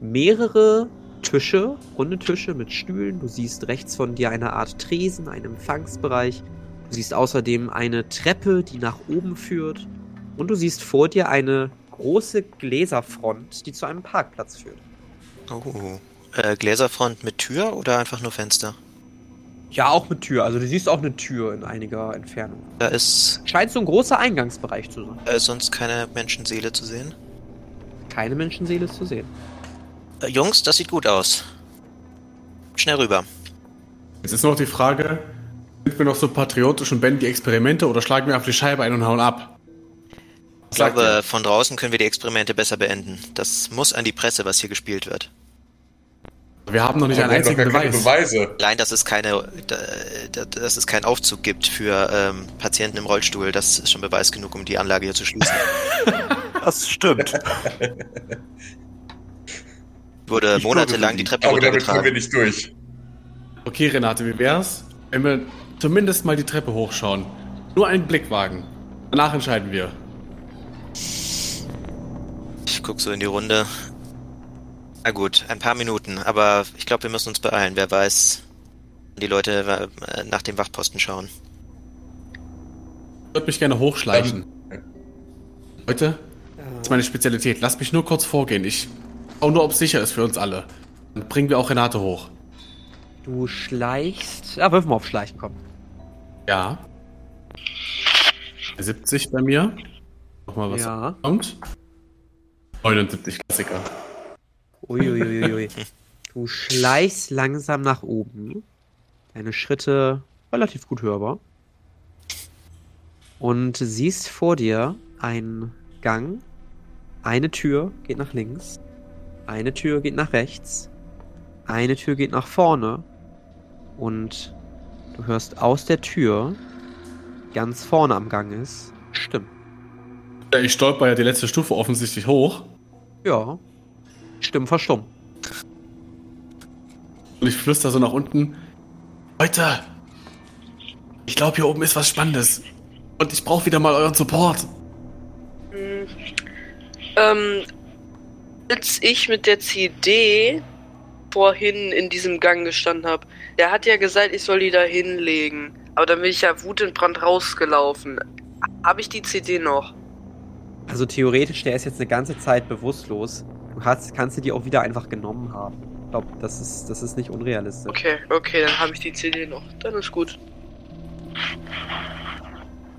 mehrere Tische, runde Tische mit Stühlen. Du siehst rechts von dir eine Art Tresen, einen Empfangsbereich. Du siehst außerdem eine Treppe, die nach oben führt. Und du siehst vor dir eine große Gläserfront, die zu einem Parkplatz führt. Oh. Äh, Gläserfront mit Tür oder einfach nur Fenster? Ja, auch mit Tür. Also du siehst auch eine Tür in einiger Entfernung. Da ist Scheint so ein großer Eingangsbereich zu sein. äh, sonst keine Menschenseele zu sehen. Keine Menschenseele ist zu sehen. Äh, Jungs, das sieht gut aus. Schnell rüber. Jetzt ist noch die Frage, sind wir noch so patriotisch und beenden die Experimente oder schlagen wir auf die Scheibe ein und hauen ab? Ich glaube, von draußen können wir die Experimente besser beenden. Das muss an die Presse, was hier gespielt wird. Wir haben noch nicht Aber einen einzigen Beweis. Beweise. Allein, dass es keine, da- da- dass es keinen Aufzug gibt für ähm, Patienten im Rollstuhl, das ist schon Beweis genug, um die Anlage hier zu schließen. das stimmt. Wurde Ich monatelang die Treppe Aber damit kommen wir runtergetragen. nicht durch. Okay, Renate, wie wär's, wenn wir zumindest mal die Treppe hochschauen? Nur einen Blick wagen. Danach entscheiden wir. Ich guck so in die Runde. Na gut, ein paar Minuten, aber ich glaube, wir müssen uns beeilen. Wer weiß, wann die Leute äh, nach dem Wachposten schauen. Ich würde mich gerne hochschleichen. Leute, das ist meine Spezialität. Lasst mich nur kurz vorgehen. Ich schau nur, ob es sicher ist für uns alle. Dann bringen wir auch Renate hoch. Du schleichst. Ah, wirf mal auf Schleichen, komm. Ja. 70 bei mir. Nochmal was Ja. kommt. 79 Klassiker. Uiuiuiui. du schleichst langsam nach oben. Deine Schritte relativ gut hörbar. Und siehst vor dir einen Gang. Eine Tür geht nach links. Eine Tür geht nach rechts. Eine Tür geht nach vorne. Und du hörst aus der Tür, die ganz vorne am Gang ist, Stimmen. Ja, ich stolper ja die letzte Stufe offensichtlich hoch. Ja. Stimmen verstummen. Und ich flüster so nach unten. Leute, ich glaube, hier oben ist was Spannendes. Und ich brauche wieder mal euren Support. Ähm, als ich mit der CD vorhin in diesem Gang gestanden habe, der hat ja gesagt, ich soll die da hinlegen. Aber dann bin ich ja wutentbrannt rausgelaufen. Habe ich die CD noch? Also theoretisch, der ist jetzt eine ganze Zeit bewusstlos. Du hast, kannst du die auch wieder einfach genommen haben. Ich glaube, das ist, das ist nicht unrealistisch. Okay, okay, dann habe ich die CD noch. Dann ist gut.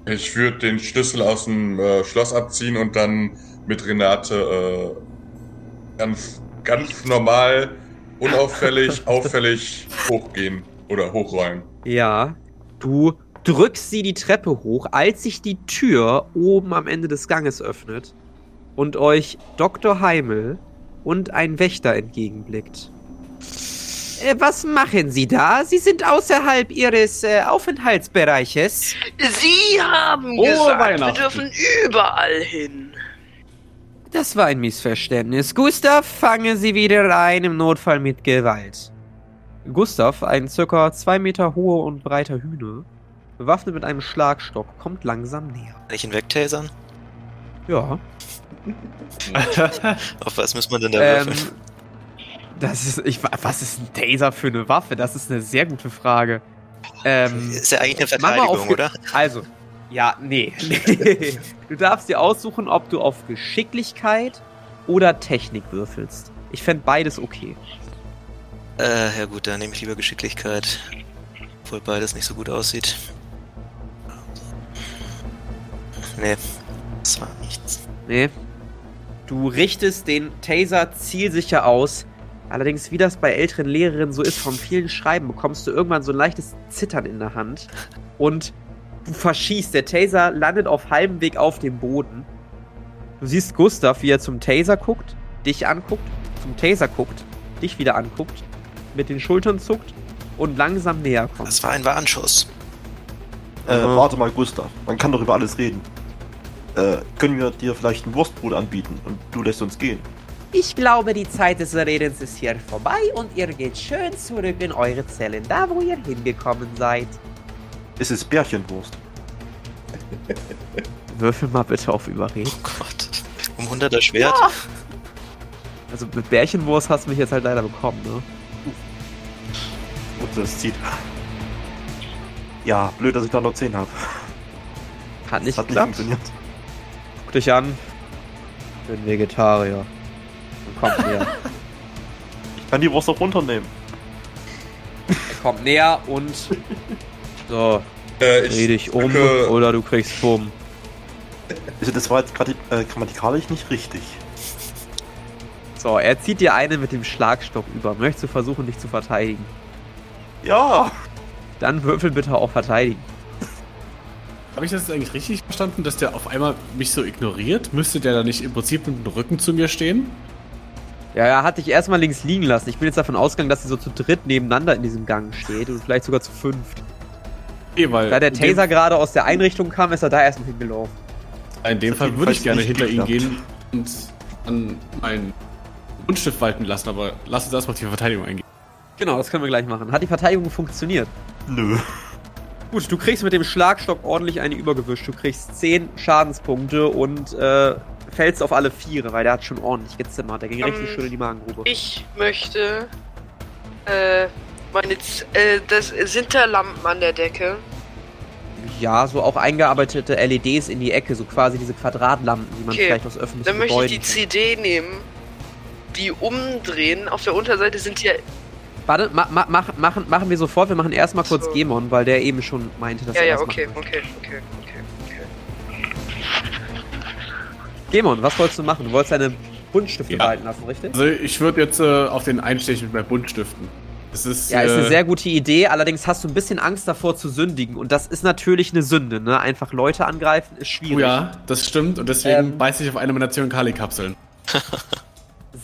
Ich würde den Schlüssel aus dem äh, Schloss abziehen und dann mit Renate äh, ganz, ganz normal, unauffällig, auffällig hochgehen oder hochrollen. Ja, du drückst sie die Treppe hoch, als sich die Tür oben am Ende des Ganges öffnet und euch Dr. Heimel und ein Wächter entgegenblickt. Äh, was machen Sie da? Sie sind außerhalb Ihres äh, Aufenthaltsbereiches. Sie haben Frohe gesagt, wir dürfen überall hin. Das war ein Missverständnis. Gustav, fangen Sie wieder rein, im Notfall mit Gewalt. Gustav, ein circa zwei Meter hoher und breiter Hühner, bewaffnet mit einem Schlagstock, kommt langsam näher. Kann ich ihn wegtasern? Ja. Auf was muss man denn da Ähm, würfeln? das ist, ich, was ist ein Taser für eine Waffe? Das ist eine sehr gute Frage. Ähm, Ist ja eigentlich eine Verteidigung, oder? Also, ja, nee. du darfst dir aussuchen, ob du auf Geschicklichkeit oder Technik würfelst. Ich fände beides okay. Äh, ja gut, dann nehme ich lieber Geschicklichkeit. Obwohl beides nicht so gut aussieht. Nee, das war nichts. Nee. Du richtest den Taser zielsicher aus. Allerdings, wie das bei älteren Lehrerinnen so ist, vom vielen Schreiben bekommst du irgendwann so ein leichtes Zittern in der Hand. Und du verschießt. Der Taser landet auf halbem Weg auf dem Boden. Du siehst Gustav, wie er zum Taser guckt, dich anguckt, zum Taser guckt, dich wieder anguckt, mit den Schultern zuckt und langsam näher kommt. Das war ein Warnschuss. Äh, Mhm. warte mal, Gustav. Man kann doch über alles reden. Äh, können wir dir vielleicht ein Wurstbrot anbieten und du lässt uns gehen? Ich glaube, die Zeit des Redens ist hier vorbei und ihr geht schön zurück in eure Zellen, da wo ihr hingekommen seid. Es ist Bärchenwurst. Würfel mal bitte auf Überreden. Oh Gott. Um 100er Schwert? Also mit Bärchenwurst hast du mich jetzt halt leider bekommen, ne? Und das zieht. Ja, blöd, dass ich da noch 10 habe. Hat nicht Hat nicht funktioniert. Guck dich an. Ich bin Vegetarier. Und kommt näher. Ich kann die Wurst auch runternehmen. kommt näher und. So, Äh, dreh dich um drücke- oder du kriegst Bumm. Also das war jetzt gerade äh, grammatikalisch nicht richtig. So, er zieht dir eine mit dem Schlagstock über. Möchtest du versuchen, dich zu verteidigen? Ja! Dann würfel bitte auch verteidigen. Habe ich das jetzt eigentlich richtig verstanden, dass der auf einmal mich so ignoriert? Müsste der da nicht im Prinzip mit dem Rücken zu mir stehen? Ja, er hat dich erstmal links liegen lassen. Ich bin jetzt davon ausgegangen, dass sie so zu dritt nebeneinander in diesem Gang steht und vielleicht sogar zu fünft. Eh, weil Da der Taser gerade aus der Einrichtung kam, ist er da erstmal hingelaufen. In dem Fall würde ich gerne hinter ihn gehen und an meinen Buntstift walten lassen, aber lass uns erstmal die Verteidigung eingehen. Genau, das können wir gleich machen. Hat die Verteidigung funktioniert? Nö. Gut, du kriegst mit dem Schlagstock ordentlich eine übergewischt. Du kriegst 10 Schadenspunkte und äh, fällst auf alle Viere, weil der hat schon ordentlich gezimmert. Der ging Ähm, richtig schön in die Magengrube. Ich möchte. Äh, meine. Z äh, das sind da Lampen an der Decke. Ja, so auch eingearbeitete LEDs in die Ecke, so quasi diese Quadratlampen, die man Okay, vielleicht aus öffentlichen Dann möchte ich Gebäuden die. CD nehmen, die umdrehen. Auf der Unterseite sind ja. Warte, ma, ma, mach, machen, machen wir sofort. Wir machen erstmal kurz So. Gemon, weil der eben schon meinte, dass Ja, er ja, das okay, okay, okay, okay, okay. Gemon, was wolltest du machen? Du wolltest deine Buntstifte Ja. behalten lassen, richtig? Also ich würde jetzt äh, auf den einstechen mit meinen Buntstiften. Das ist, Ja, ist eine äh, sehr gute Idee. Allerdings hast du ein bisschen Angst davor zu sündigen. Und das ist natürlich eine Sünde, ne? Einfach Leute angreifen ist schwierig. Oh ja, das stimmt. Und deswegen Ähm. beiße ich auf eine meiner Zyankali-Kapseln.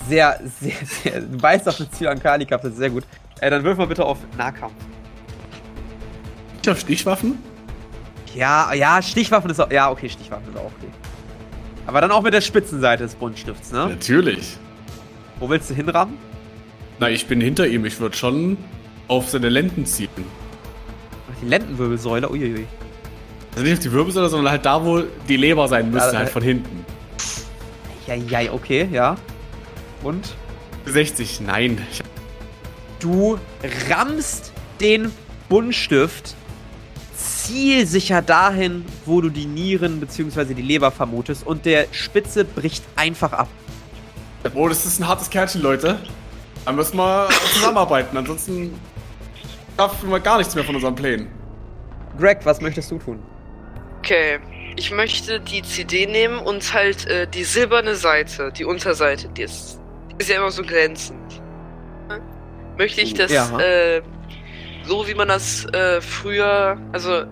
Sehr, sehr, sehr. Du weißt auf eine Zyankali-Kapsel, sehr gut. Äh, dann wirf mal bitte auf Nahkampf. Ich auf Stichwaffen? Ja, ja, Stichwaffen ist auch. Ja, okay, Stichwaffen ist auch okay. Aber dann auch mit der Spitzenseite des Buntstifts, ne? Natürlich. Wo willst du hinrammen? Na, ich bin hinter ihm. Ich würde schon auf seine Lenden ziehen. Ach, die Lendenwirbelsäule, uiuiui. Also nicht auf die Wirbelsäule, sondern halt da, wo die Leber sein müsste, Ja, halt äh, von hinten. Ja, ja, okay, ja. Und? 60, nein. Du rammst den Buntstift zielsicher dahin, wo du die Nieren bzw. die Leber vermutest und der Spitze bricht einfach ab. oh, das ist ein hartes Kärtchen, Leute. Da müssen wir zusammenarbeiten, ansonsten schaffen wir gar nichts mehr von unseren Plänen. Greg, was möchtest du tun? Okay, ich möchte die CD nehmen und halt äh, die silberne Seite, die Unterseite, die ist, die ist ja immer so glänzend. Möchte ich das Ja. äh, so, wie man das äh, früher, also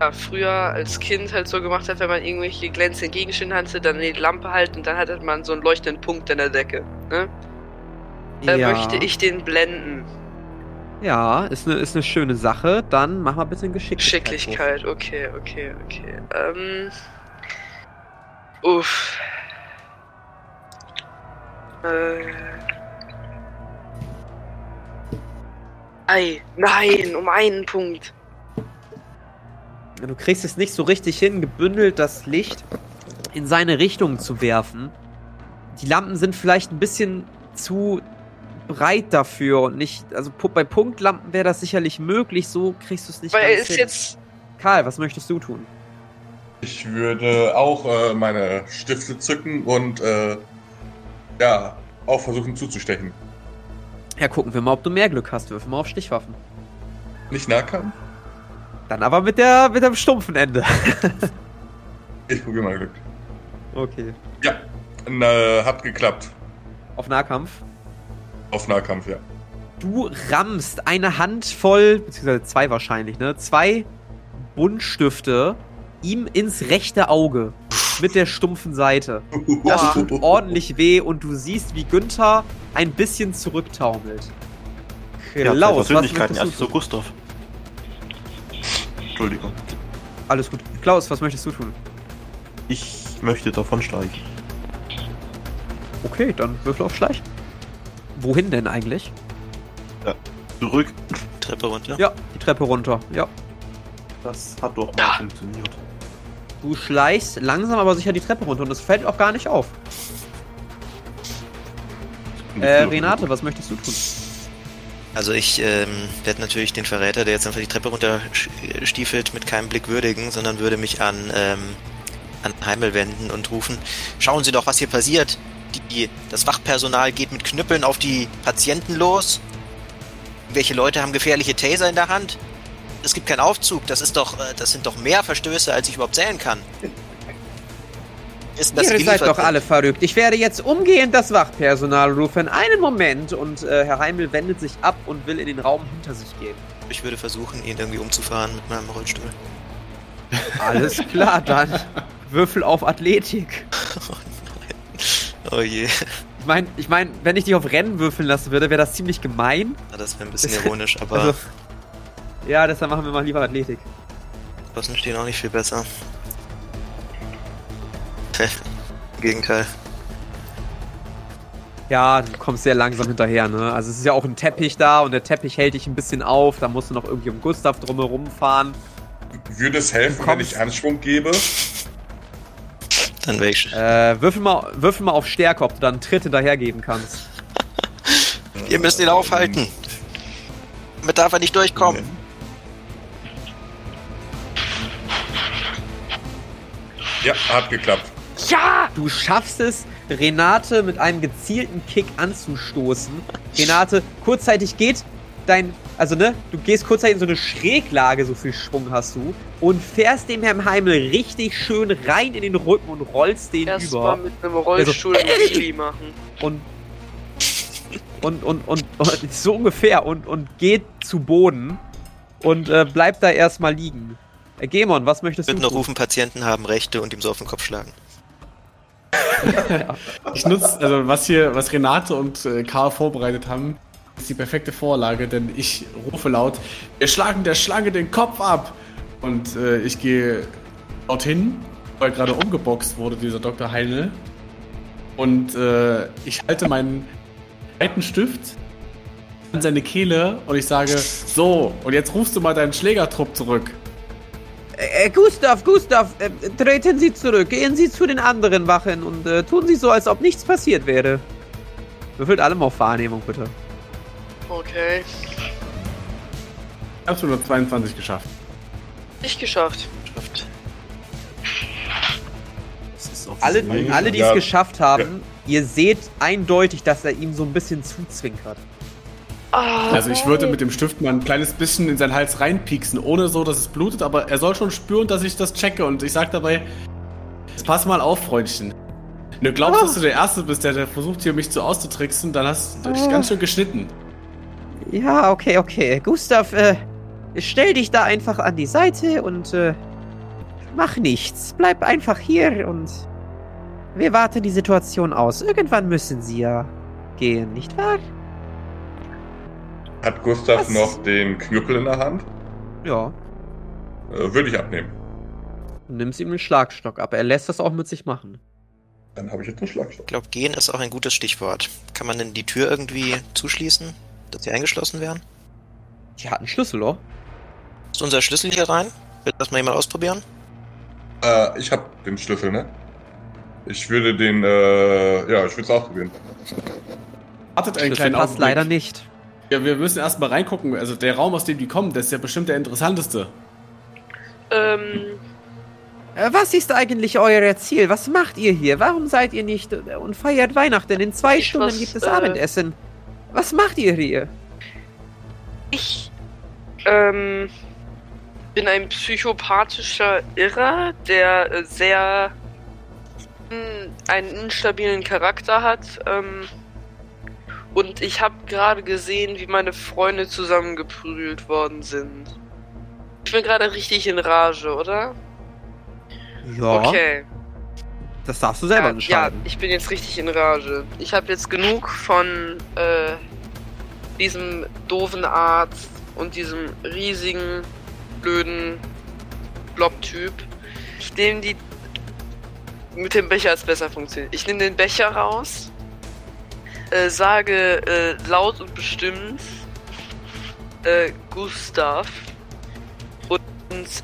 ja, früher als Kind halt so gemacht hat, wenn man irgendwelche glänzenden Gegenstände hatte, dann die Lampe halten und dann hatte man so einen leuchtenden Punkt in der Decke. Ne? Da möchte ich den blenden. Ja, ist eine ist ne schöne Sache. Dann mach mal bitte einen Geschicklichkeit. Geschicklichkeit, okay, okay, okay. Ähm. Uff. Äh. Ei, nein, um einen Punkt. Du kriegst es nicht so richtig hin, gebündelt das Licht in seine Richtung zu werfen. Die Lampen sind vielleicht ein bisschen zu breit dafür und nicht. Also bei Punktlampen wäre das sicherlich möglich, so kriegst du es nicht Weil er ganz ist hin. jetzt. Karl, was möchtest du tun? Ich würde auch äh, meine Stifte zücken und äh, ja, auch versuchen zuzustechen. Ja, gucken wir mal, ob du mehr Glück hast. Würfel mal auf Stichwaffen. Nicht Nahkampf? Dann aber mit der mit dem stumpfen Ende. Ich probiere mal Glück. okay. Ja, n- äh, hat geklappt. Auf Nahkampf. Auf Nahkampf, ja. Du rammst eine Handvoll, beziehungsweise zwei wahrscheinlich, ne? Zwei Buntstifte ihm ins rechte Auge mit der stumpfen Seite. Das tut ordentlich weh und du siehst, wie Günther ein bisschen zurücktaumelt. Ja, Klaus, was Persönlichkeiten, möchtest du so tun? Gustav. Entschuldigung. Alles gut. Klaus, was möchtest du tun? Ich möchte davon steigen. Okay, dann würfel auf Schleich. Wohin denn eigentlich? Zurück. Treppe runter. Ja, die Treppe runter. Ja. Das hat doch mal funktioniert. Du schleichst langsam aber sicher die Treppe runter und es fällt auch gar nicht auf. Die Äh. Renate, was möchtest du tun? Also ich ähm, werde natürlich den Verräter, der jetzt einfach die Treppe runter sch- stiefelt, mit keinem Blick würdigen, sondern würde mich an, ähm, an Heimel wenden und rufen, schauen Sie doch, was hier passiert. Die, das Wachpersonal geht mit Knüppeln auf die Patienten los. Welche Leute haben gefährliche Taser in der Hand? Es gibt keinen Aufzug. Das ist doch, äh, das sind doch mehr Verstöße, als ich überhaupt zählen kann. Ist das Ihr seid doch alle verrückt. Ich werde jetzt umgehend das Wachpersonal rufen. Einen Moment. Und äh, Herr Heimel wendet sich ab und will in den Raum hinter sich gehen. Ich würde versuchen, ihn irgendwie umzufahren mit meinem Rollstuhl. Alles klar, dann Würfel auf Athletik. Oh je. Ich meine, ich mein, wenn ich dich auf Rennen würfeln lassen würde, wäre das ziemlich gemein. Ja, Das wäre ein bisschen ironisch, aber Also, ja, deshalb machen wir mal lieber Athletik. Kosten stehen auch nicht viel besser. Im Gegenteil. Ja, du kommst sehr langsam hinterher, ne? Also es ist ja auch ein Teppich da und der Teppich hält dich ein bisschen auf. Da musst du noch irgendwie um Gustav drumherum fahren. Würde es helfen, wenn ich Anschwung gebe? Dann wäre ich. Äh, würfel mal, würfel mal auf Stärke, ob du dann einen Tritt hinterhergeben kannst. Ihr müsst ihn aufhalten. Damit darf er nicht durchkommen. Ja, hat geklappt. Ja! Du schaffst es, Renate mit einem gezielten Kick anzustoßen. Renate, kurzzeitig geht dein, also ne, du gehst kurzzeitig in so eine Schräglage, so viel Schwung hast du, und fährst dem Herrn Heimel richtig schön rein in den Rücken und rollst den Erst über. mal mit einem Rollstuhl Also- Wheelie machen. und und, und, und, und so ungefähr und, und geht zu Boden und äh, bleibt da erstmal liegen. Äh, Gemon, was möchtest Ich du würde noch rufen, Patienten haben Rechte und ihm so auf den Kopf schlagen. Ich nutze, also was hier, was Renate und äh, Karl vorbereitet haben, ist die perfekte Vorlage, denn ich rufe laut, wir schlagen der Schlange den Kopf ab! Und äh, ich gehe dorthin, weil gerade umgeboxt wurde, dieser Dr. Heinl. Und äh, ich halte meinen breiten Stift an seine Kehle und ich sage, so, und jetzt rufst du mal deinen Schlägertrupp zurück. Äh, Gustav, Gustav, äh, treten Sie zurück, gehen Sie zu den anderen Wachen und äh, tun Sie so, als ob nichts passiert wäre. Würfelt alle mal auf Wahrnehmung, bitte. Okay. Ich hab's nur 22 geschafft. Nicht geschafft. Schafft. Das ist auch Alle, sehr- alle die es Ja. geschafft haben, ihr seht eindeutig, dass er ihm so ein bisschen zuzwinkert. Ah, Also ich würde mit dem Stift mal ein kleines bisschen in seinen Hals reinpieksen, ohne so, dass es blutet, aber er soll schon spüren, dass ich das checke und ich sag dabei, jetzt pass mal auf, Freundchen. Wenn du glaubst, Ah. dass du der Erste bist, der, der versucht hier mich zu auszutricksen, dann hast du dich Ah. ganz schön geschnitten. Ja, okay, okay. Gustav, äh, stell dich da einfach an die Seite und äh, mach nichts. Bleib einfach hier und wir warten die Situation aus. Irgendwann müssen sie ja gehen, nicht wahr? Hat Gustav Was? noch den Knüppel in der Hand? Ja. Äh, Würde ich abnehmen. Du nimmst ihm den Schlagstock ab. Er lässt das auch mit sich machen. Dann habe ich jetzt einen Schlagstock. Ich glaube, gehen ist auch ein gutes Stichwort. Kann man denn die Tür irgendwie zuschließen, dass sie eingeschlossen werden? Die hat einen Schlüssel, oh. Ist unser Schlüssel hier rein? Will das mal jemand ausprobieren? Äh, ich habe den Schlüssel, ne? Ich würde den, äh, ja, ich würde es ausprobieren. Wartet einen kleinen passt Augenblick. leider nicht. Ja, wir müssen erstmal reingucken. Also der Raum, aus dem die kommen, das ist ja bestimmt der interessanteste. ähm, Äh, was ist eigentlich euer Ziel? Was macht ihr hier? Warum seid ihr nicht äh, und feiert Weihnachten? In zwei Ich Stunden was, gibt es äh, Abendessen. Was macht ihr hier? ich ähm, bin ein psychopathischer Irrer, der sehr mh, einen instabilen Charakter hat. Ähm, und ich habe gerade gesehen, wie meine Freunde zusammengeprügelt worden sind. Ich bin gerade richtig in Rage, oder? Ja, Okay. Das darfst du selber ja, entscheiden. Ja, ich bin jetzt richtig in Rage. Ich habe jetzt genug von äh, diesem doofen Arzt und diesem riesigen, blöden Blob-Typ. Ich nehme die. Mit dem Becher ist besser funktioniert. Ich nehme den Becher raus, äh, sage äh, laut und bestimmt äh, Gustav.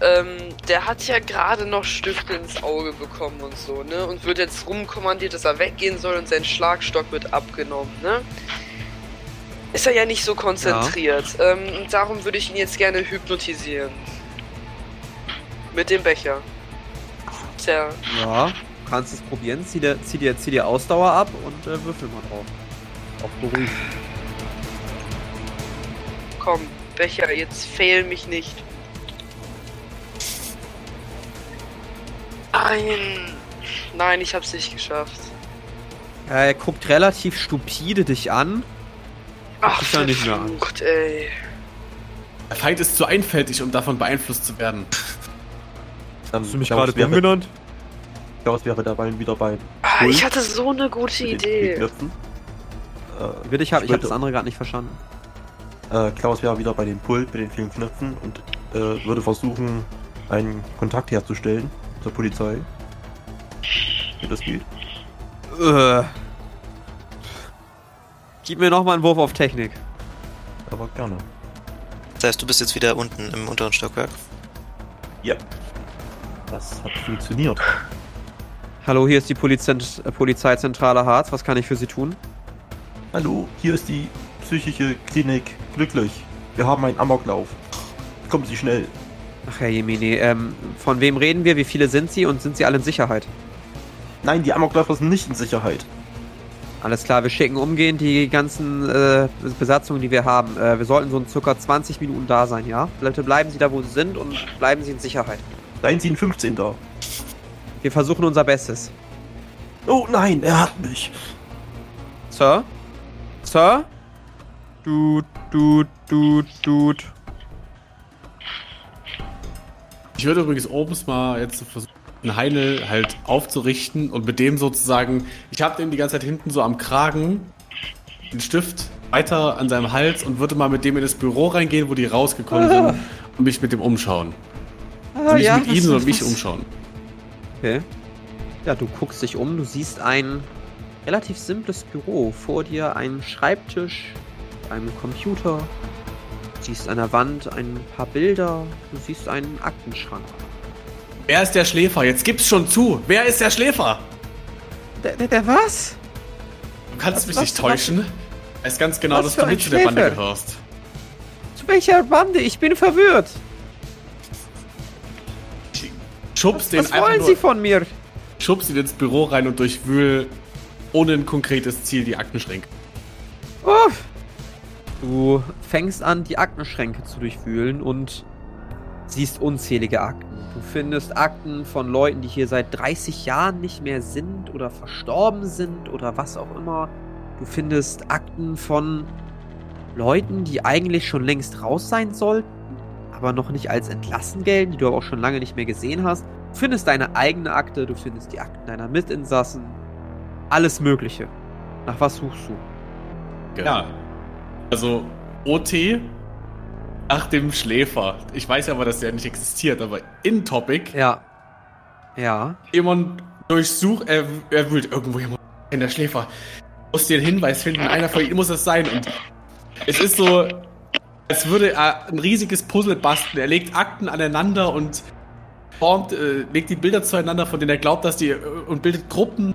Ähm, der hat ja gerade noch Stifte ins Auge bekommen und so, ne? Und wird jetzt rumkommandiert, dass er weggehen soll und sein Schlagstock wird abgenommen, ne? Ist er ja nicht so konzentriert. Ähm, und darum würde ich ihn jetzt gerne hypnotisieren. Mit dem Becher. Tja, Ja, du kannst es probieren. Zieh dir, zieh dir, zieh dir Ausdauer ab und äh, würfel mal drauf. Auf Beruhigen. komm, Becher, jetzt fail mich nicht. Nein. Nein, ich hab's nicht geschafft. Äh, Er guckt relativ stupide dich an. Ach, dich ja nicht mehr an. ey. Der Feind ist zu einfältig, um davon beeinflusst zu werden. Hast du mich gerade dumm genannt? Klaus wäre dabei wieder bei Ah, ich hatte so eine gute Idee. Äh, Bitte, ich habe ich hab das andere gerade nicht verstanden. Äh, Klaus wäre wieder bei dem Pult mit den vielen Knöpfen und äh, würde versuchen, einen Kontakt herzustellen zur Polizei. Wie das geht. Äh. Gib mir nochmal einen Wurf auf Technik. Aber gerne. Das heißt, du bist jetzt wieder unten im unteren Stockwerk. Ja. Das hat funktioniert. Hallo, hier ist die Polizent äh, Polizeizentrale Harz. Was kann ich für Sie tun? Hallo, hier ist die psychische Klinik Glücklich. Wir haben einen Amoklauf. Kommen Sie schnell. Ach, Herr Jemini, ähm, von wem reden wir? Wie viele sind Sie und sind Sie alle in Sicherheit? Nein, die Amokläufer sind nicht in Sicherheit. Alles klar, wir schicken umgehend die ganzen äh, Besatzungen, die wir haben. Äh, wir sollten so in circa 20 Minuten da sein, ja? Bitte bleiben Sie da, wo Sie sind und bleiben Sie in Sicherheit. Seien Sie in 15 da. Wir versuchen unser Bestes. Oh nein, er hat mich. Sir? Sir? Dude, dude, dude, dude. Ich würde übrigens oben mal jetzt versuchen, Heinel halt aufzurichten und mit dem sozusagen, ich habe den die ganze Zeit hinten so am Kragen, den Stift weiter an seinem Hals und würde mal mit dem in das Büro reingehen, wo die rausgekommen sind und mich mit dem umschauen. Also nicht mit ihm, sondern mich umschauen. Okay. Ja, du guckst dich um, du siehst ein relativ simples Büro. Vor dir ein Schreibtisch, ein Computer. Du siehst an der Wand ein paar Bilder. Du siehst einen Aktenschrank. Wer ist der Schläfer? Jetzt gib's schon zu. Wer ist der Schläfer? Der, der, der was? Du kannst Was- mich was- nicht täuschen. Ich weiß ganz genau, was dass du mit zu der Bande gehörst. Zu welcher Bande? Ich bin verwirrt. Schubst den Was einfach wollen nur, Sie von mir? schubst ihn ins Büro rein und durchwühl ohne ein konkretes Ziel die Aktenschränke. Uff. Du fängst an, die Aktenschränke zu durchwühlen und siehst unzählige Akten. Du findest Akten von Leuten, die hier seit 30 Jahren nicht mehr sind oder verstorben sind oder was auch immer. Du findest Akten von Leuten, die eigentlich schon längst raus sein sollten, aber noch nicht als entlassen gelten, die du aber auch schon lange nicht mehr gesehen hast. Du findest deine eigene Akte, du findest die Akten deiner Mitinsassen. Alles Mögliche. Nach was suchst du? Ja. Also OT nach dem Schläfer. Ich weiß aber, dass der nicht existiert, aber in Topic Ja. Ja. jemand durchsucht, er, er wühlt irgendwo jemand in der Schläfer. Muss den Hinweis finden, einer von ihnen muss es sein. Und es ist so, als würde er ein riesiges Puzzle basteln. Er legt Akten aneinander und formt, äh, legt die Bilder zueinander, von denen er glaubt, dass die, äh, und bildet Gruppen,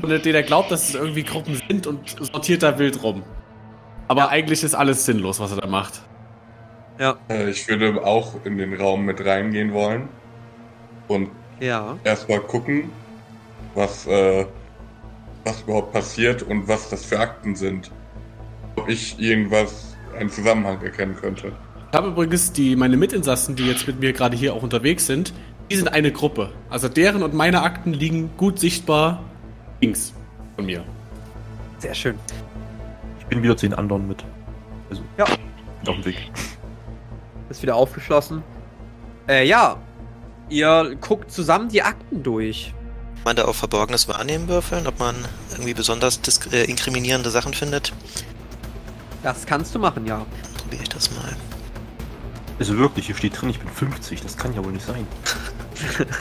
von denen er glaubt, dass es irgendwie Gruppen sind und sortiert da wild rum. Aber eigentlich ist alles sinnlos, was er da macht. Ja. Äh, ich würde auch in den Raum mit reingehen wollen und Ja. erstmal gucken, was, äh, was überhaupt passiert und was das für Akten sind. Ob ich irgendwas, einen Zusammenhang erkennen könnte. Ich habe übrigens die, meine Mitinsassen, die jetzt mit mir gerade hier auch unterwegs sind, die sind eine Gruppe. Also deren und meine Akten liegen gut sichtbar links von mir. Sehr schön. Ich bin wieder zu den anderen mit. Also, Ja. bin auf dem Weg. Ist wieder aufgeschlossen. Äh, ja. Ihr guckt zusammen die Akten durch. Kann man da auf Verborgenes Wahrnehmen würfeln, ob man irgendwie besonders äh, inkriminierende Sachen findet? Das kannst du machen, ja. Probiere ich das mal. Also wirklich, hier steht drin, ich bin 50. Das kann ja wohl nicht sein.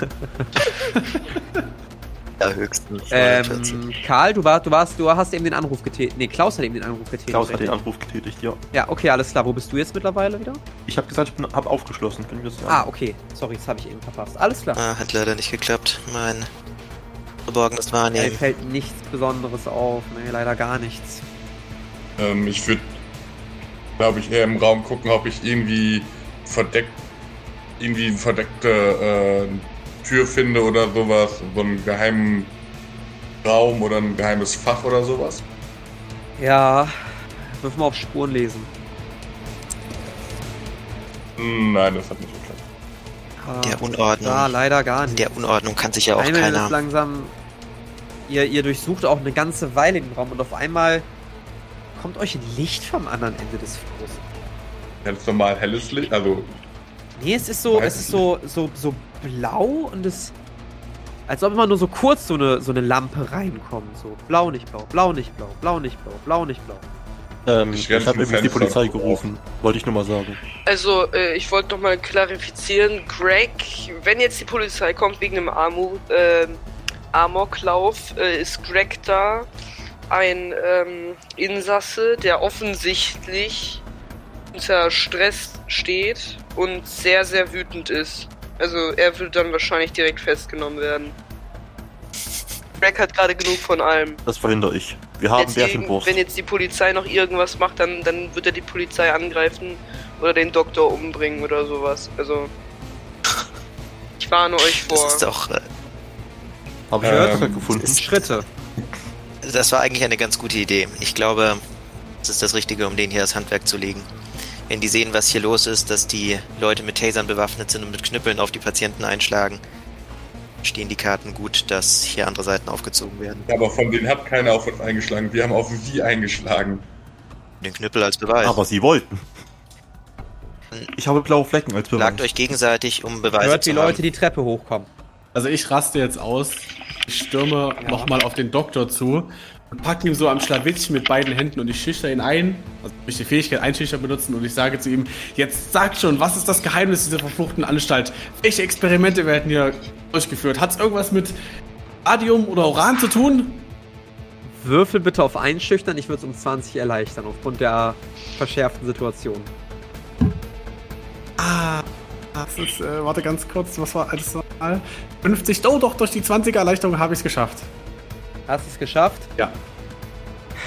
Ja, höchstens 49. Ähm, Karl, du, war, du warst, du hast eben den Anruf getätigt. Nee, Klaus hat eben den Anruf getätigt. Klaus hat den? Anruf getätigt, ja. Ja, okay, alles klar. Wo bist du jetzt mittlerweile wieder? Ich habe gesagt, ich bin, hab aufgeschlossen. Wir das sagen? Ah, okay. Sorry, das habe ich eben verpasst. Alles klar. Ah, hat leider nicht geklappt. Mein Verborgenes Mir Wahrnehmen. fällt nichts Besonderes auf. Nee, leider gar nichts. Ähm, ich würde, glaube ich, eher im Raum gucken, ob ich irgendwie verdeckt, irgendwie verdeckte äh, Tür finde oder sowas, so einen geheimen Raum oder ein geheimes Fach oder sowas. Ja. Wirf mal auf Spuren lesen. Nein, das hat nicht geklappt. Ah, Der Unordnung. Ja, leider gar nicht. der Unordnung kann sich ja auch Einmal ist keiner. langsam. Ihr, ihr durchsucht auch eine ganze Weile den Raum und auf einmal kommt euch ein Licht vom anderen Ende des Flurs. Ganz normal helles Licht, also Nee, es ist so, es ist so, so, so blau und es. Als ob immer nur so kurz so eine, so eine Lampe reinkommt. So blau, nicht blau, blau, nicht blau, blau, nicht blau, blau, nicht blau. Ähm, Ich habe übrigens die Polizei gerufen. Wollte ich nur mal sagen. Also, äh, ich wollte noch mal klarifizieren, Greg, wenn jetzt die Polizei kommt wegen einem Armu äh, Amoklauf, äh, ist Greg da ein ähm, Insasse, der offensichtlich unter Stress steht und sehr, sehr wütend ist. Also er wird dann wahrscheinlich direkt festgenommen werden. Greg hat gerade genug von allem. Das verhindere ich. Wir haben Jetzt Bärchenwurst. wenn jetzt die Polizei noch irgendwas macht, dann, dann wird er die Polizei angreifen oder den Doktor umbringen oder sowas. Also. Ich warne euch vor. Das ist doch, äh, Habe ich Ähm, ähm, gefunden. Ist Schritte. das war eigentlich eine ganz gute Idee. Ich glaube, das ist das Richtige, um denen hier das Handwerk zu legen. Wenn die sehen, was hier los ist, dass die Leute mit Tasern bewaffnet sind und mit Knüppeln auf die Patienten einschlagen, stehen die Karten gut, dass hier andere Seiten aufgezogen werden. Aber von denen hat keiner auf uns eingeschlagen. Wir haben auf sie eingeschlagen. Den Knüppel als Beweis. Aber sie wollten. Ich habe blaue Flecken als Beweis. Plagt euch gegenseitig, um Beweise Hört zu die haben. Leute die Treppe hochkommen. Also ich raste jetzt aus, ich stürme nochmal auf den Doktor zu und packe ihm so am Schlawittchen mit beiden Händen und ich schüchter ihn ein, also ich die Fähigkeit einschüchtern benutzen und ich sage zu ihm, jetzt sagt schon, was ist das Geheimnis dieser verfluchten Anstalt? Welche Experimente werden hier durchgeführt? Hat es irgendwas mit Radium oder Uran zu tun? Würfel bitte auf Einschüchtern, ich würde es um 20 erleichtern, aufgrund der verschärften Situation. Ah, das ist, äh, warte ganz kurz, was war das? 50, oh doch, durch die 20er Erleichterung habe ich es geschafft. Hast du es geschafft? Ja.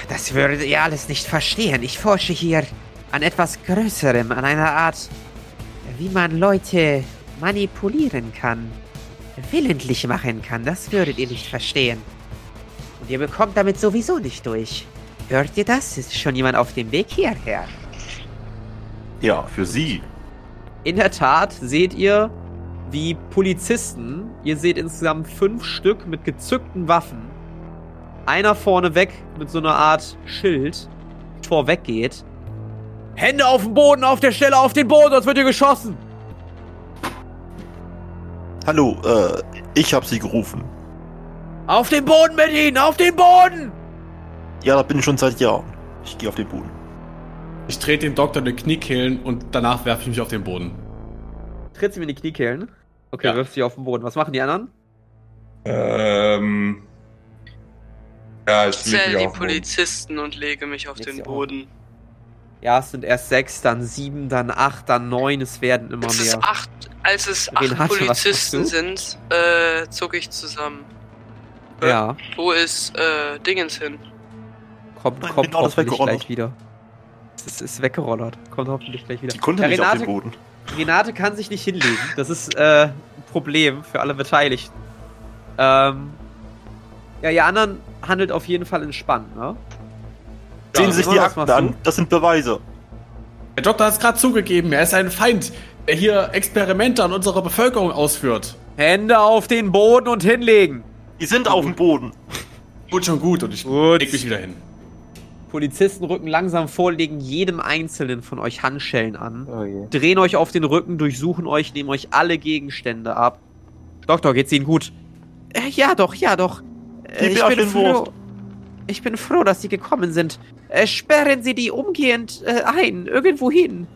Das würdet ihr alles nicht verstehen. Ich forsche hier an etwas Größerem, an einer Art, wie man Leute manipulieren kann, willentlich machen kann. Das würdet ihr nicht verstehen. Und ihr bekommt damit sowieso nicht durch. Hört ihr das? Ist schon jemand auf dem Weg hierher? Ja, für sie. In der Tat seht ihr, wie Polizisten, ihr seht insgesamt fünf Stück mit gezückten Waffen, einer vorne weg mit so einer Art Schild vorweggeht. Hände auf den Boden, auf der Stelle, auf den Boden, sonst wird ihr geschossen. Hallo, äh, ich habe sie gerufen. Auf den Boden mit ihnen, auf den Boden! Ja, da bin ich schon seit Jahren. Ich gehe auf den Boden. Ich trete den Doktor in die Kniekehlen und danach werfe ich mich auf den Boden. Tritt sie mir in die Kniekehlen. Okay, Ja. wirft sie auf den Boden. Was machen die anderen? Ähm. Ja, ich zähle die. Polizisten und lege mich auf Legst den. Boden. Ja, es sind erst sechs, dann sieben, dann acht, dann neun. Es werden immer Als es mehr. acht, als es Wen acht was Polizisten machst sind, äh, zucke ich zusammen. Ja, Wo ist äh, Dingens hin? kommt, kommt genau, hoffentlich gleich wieder. Es ist, weggerollert. Kommt hoffentlich gleich wieder. Die konnte Ja, nicht auf Renate, den Boden. Renate kann sich nicht hinlegen. Das ist äh, ein Problem für alle Beteiligten. Ähm, ja, ihr anderen handelt auf jeden Fall entspannt, ne? Sehen Sie sich die Akten an. Das sind Beweise. Der Doktor hat es gerade zugegeben, er ist ein Feind, der hier Experimente an unserer Bevölkerung ausführt. Hände auf den Boden und hinlegen. Die sind auf dem Boden. Gut, schon gut und ich Gut. leg mich wieder hin. Polizisten rücken langsam vor, legen jedem einzelnen von euch Handschellen an, Oh je. drehen euch auf den Rücken, durchsuchen euch, nehmen euch alle Gegenstände ab. Doktor, geht's Ihnen gut? Äh, ja doch, ja doch. Äh, ich bin froh. Ich bin froh, dass Sie gekommen sind. Äh, sperren Sie die umgehend äh, ein, irgendwo hin.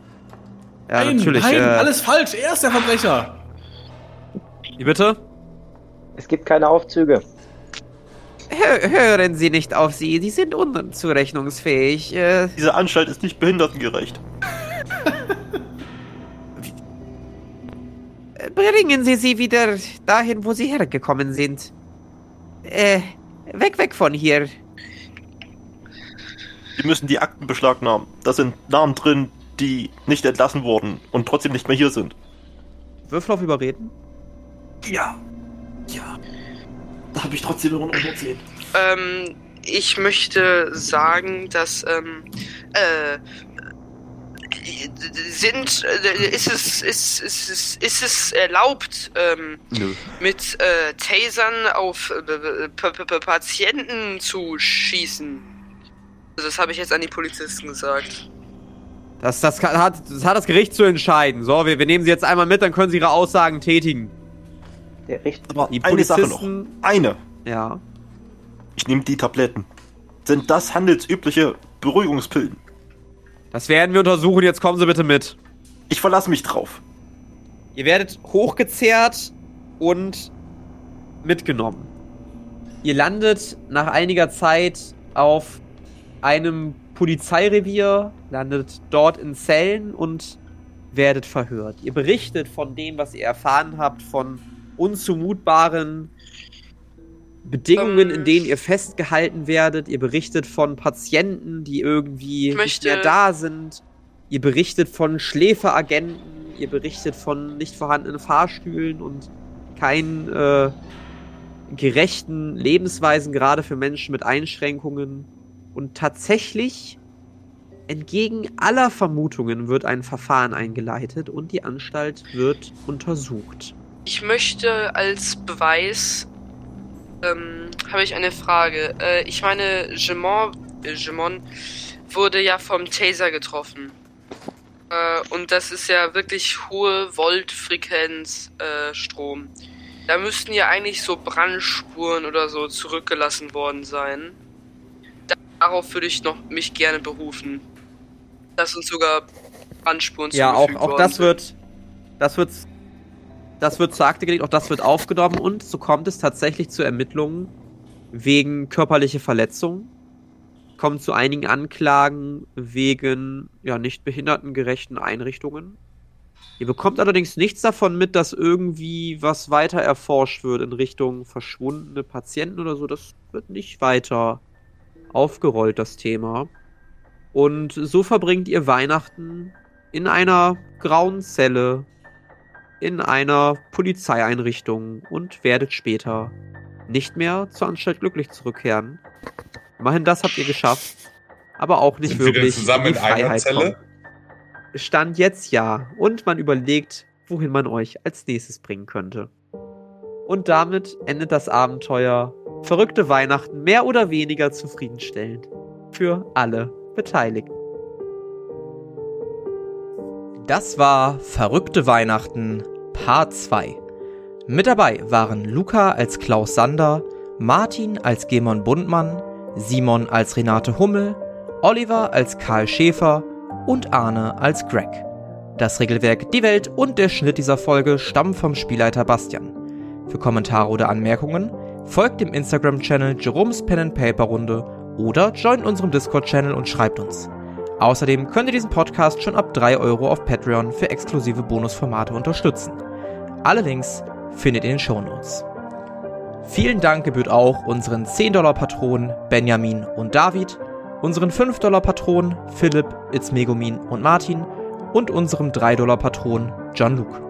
Ja, nein, natürlich. nein, äh, alles falsch, er ist der Verbrecher. Wie bitte? Es gibt keine Aufzüge. Hö hören Sie nicht auf sie, sie sind unzurechnungsfähig. Äh, Diese Anstalt ist nicht behindertengerecht. bringen Sie sie wieder dahin, wo sie hergekommen sind. Äh, weg, weg von hier. Die müssen die Akten beschlagnahmen. Da sind Namen drin, die nicht entlassen wurden und trotzdem nicht mehr hier sind. Würfel auf Überreden? Ja. Ja. Da habe ich trotzdem noch 110. Ähm, ich möchte sagen, dass, ähm, äh, sind, äh, ist es, ist, ist, ist, ist es erlaubt, ähm, Nö. mit äh, Tasern auf äh, P Patienten zu schießen? Also das habe ich jetzt an die Polizisten gesagt. Das, das, kann, hat, das hat das Gericht zu entscheiden. So, wir, wir nehmen sie jetzt einmal mit, dann können sie ihre Aussagen tätigen. Der Richter. Aber Die eine Sache noch. Eine. Ja. Ich nehme die Tabletten. Sind das handelsübliche Beruhigungspillen? Das werden wir untersuchen. Jetzt kommen Sie bitte mit. Ich verlasse mich drauf. Ihr werdet hochgezerrt und mitgenommen. Ihr landet nach einiger Zeit auf einem Polizeirevier, landet dort in Zellen und werdet verhört. Ihr berichtet von dem, was ihr erfahren habt, von unzumutbaren Bedingungen, Ähm, in denen ihr festgehalten werdet. Ihr berichtet von Patienten, die irgendwie Ich nicht mehr da sind. Ihr berichtet von Schläferagenten. Ihr berichtet von nicht vorhandenen Fahrstühlen und keinen äh, gerechten Lebensweisen, gerade für Menschen mit Einschränkungen. Und tatsächlich, entgegen aller Vermutungen, wird ein Verfahren eingeleitet und die Anstalt wird untersucht. Ich möchte als Beweis, ähm, habe ich eine Frage. Äh, ich meine, Gemon, äh, Gemon wurde ja vom Taser getroffen. Äh, und das ist ja wirklich hohe Voltfrequenz äh, Strom. Da müssten ja eigentlich so Brandspuren oder so zurückgelassen worden sein. Darauf würde ich noch mich gerne berufen. Dass uns sogar Brandspuren Ja, auch, zugefügt auch worden das sind. wird, das wird, das wird zur Akte gelegt, auch das wird aufgenommen und so kommt es tatsächlich zu Ermittlungen wegen körperlicher Verletzung. Kommt zu einigen Anklagen wegen, ja, nicht behindertengerechten Einrichtungen. Ihr bekommt allerdings nichts davon mit, dass irgendwie was weiter erforscht wird in Richtung verschwundene Patienten oder so. Das wird nicht weiter aufgerollt, das Thema. Und so verbringt ihr Weihnachten in einer grauen Zelle in einer Polizeieinrichtung und werdet später nicht mehr zur Anstalt glücklich zurückkehren. Immerhin das habt ihr geschafft, aber auch nicht Sind wir wirklich zusammen die in einer Zelle? kommen. Stand jetzt ja und man überlegt, wohin man euch als nächstes bringen könnte. Und damit endet das Abenteuer Verrückte Weihnachten mehr oder weniger zufriedenstellend für alle Beteiligten. Das war Verrückte Weihnachten Part 2. Mit dabei waren Luca als Klaus Sander, Martin als Gemon Bundmann, Simon als Renate Hummel, Oliver als Karl Schäfer und Arne als Greg. Das Regelwerk, die Welt und der Schnitt dieser Folge stammen vom Spielleiter Bastian. Für Kommentare oder Anmerkungen folgt dem Instagram-Channel Jerome's Pen and Paper Runde oder joint unserem Discord-Channel und schreibt uns. Außerdem könnt ihr diesen Podcast schon ab 3 Euro auf Patreon für exklusive Bonusformate unterstützen. Alle Links findet ihr in den Shownotes. Vielen Dank gebührt auch unseren 10-Dollar-Patronen Benjamin und David, unseren 5-Dollar-Patronen Philipp, Itzmegumin und Martin und unserem 3-Dollar-Patron John Luke.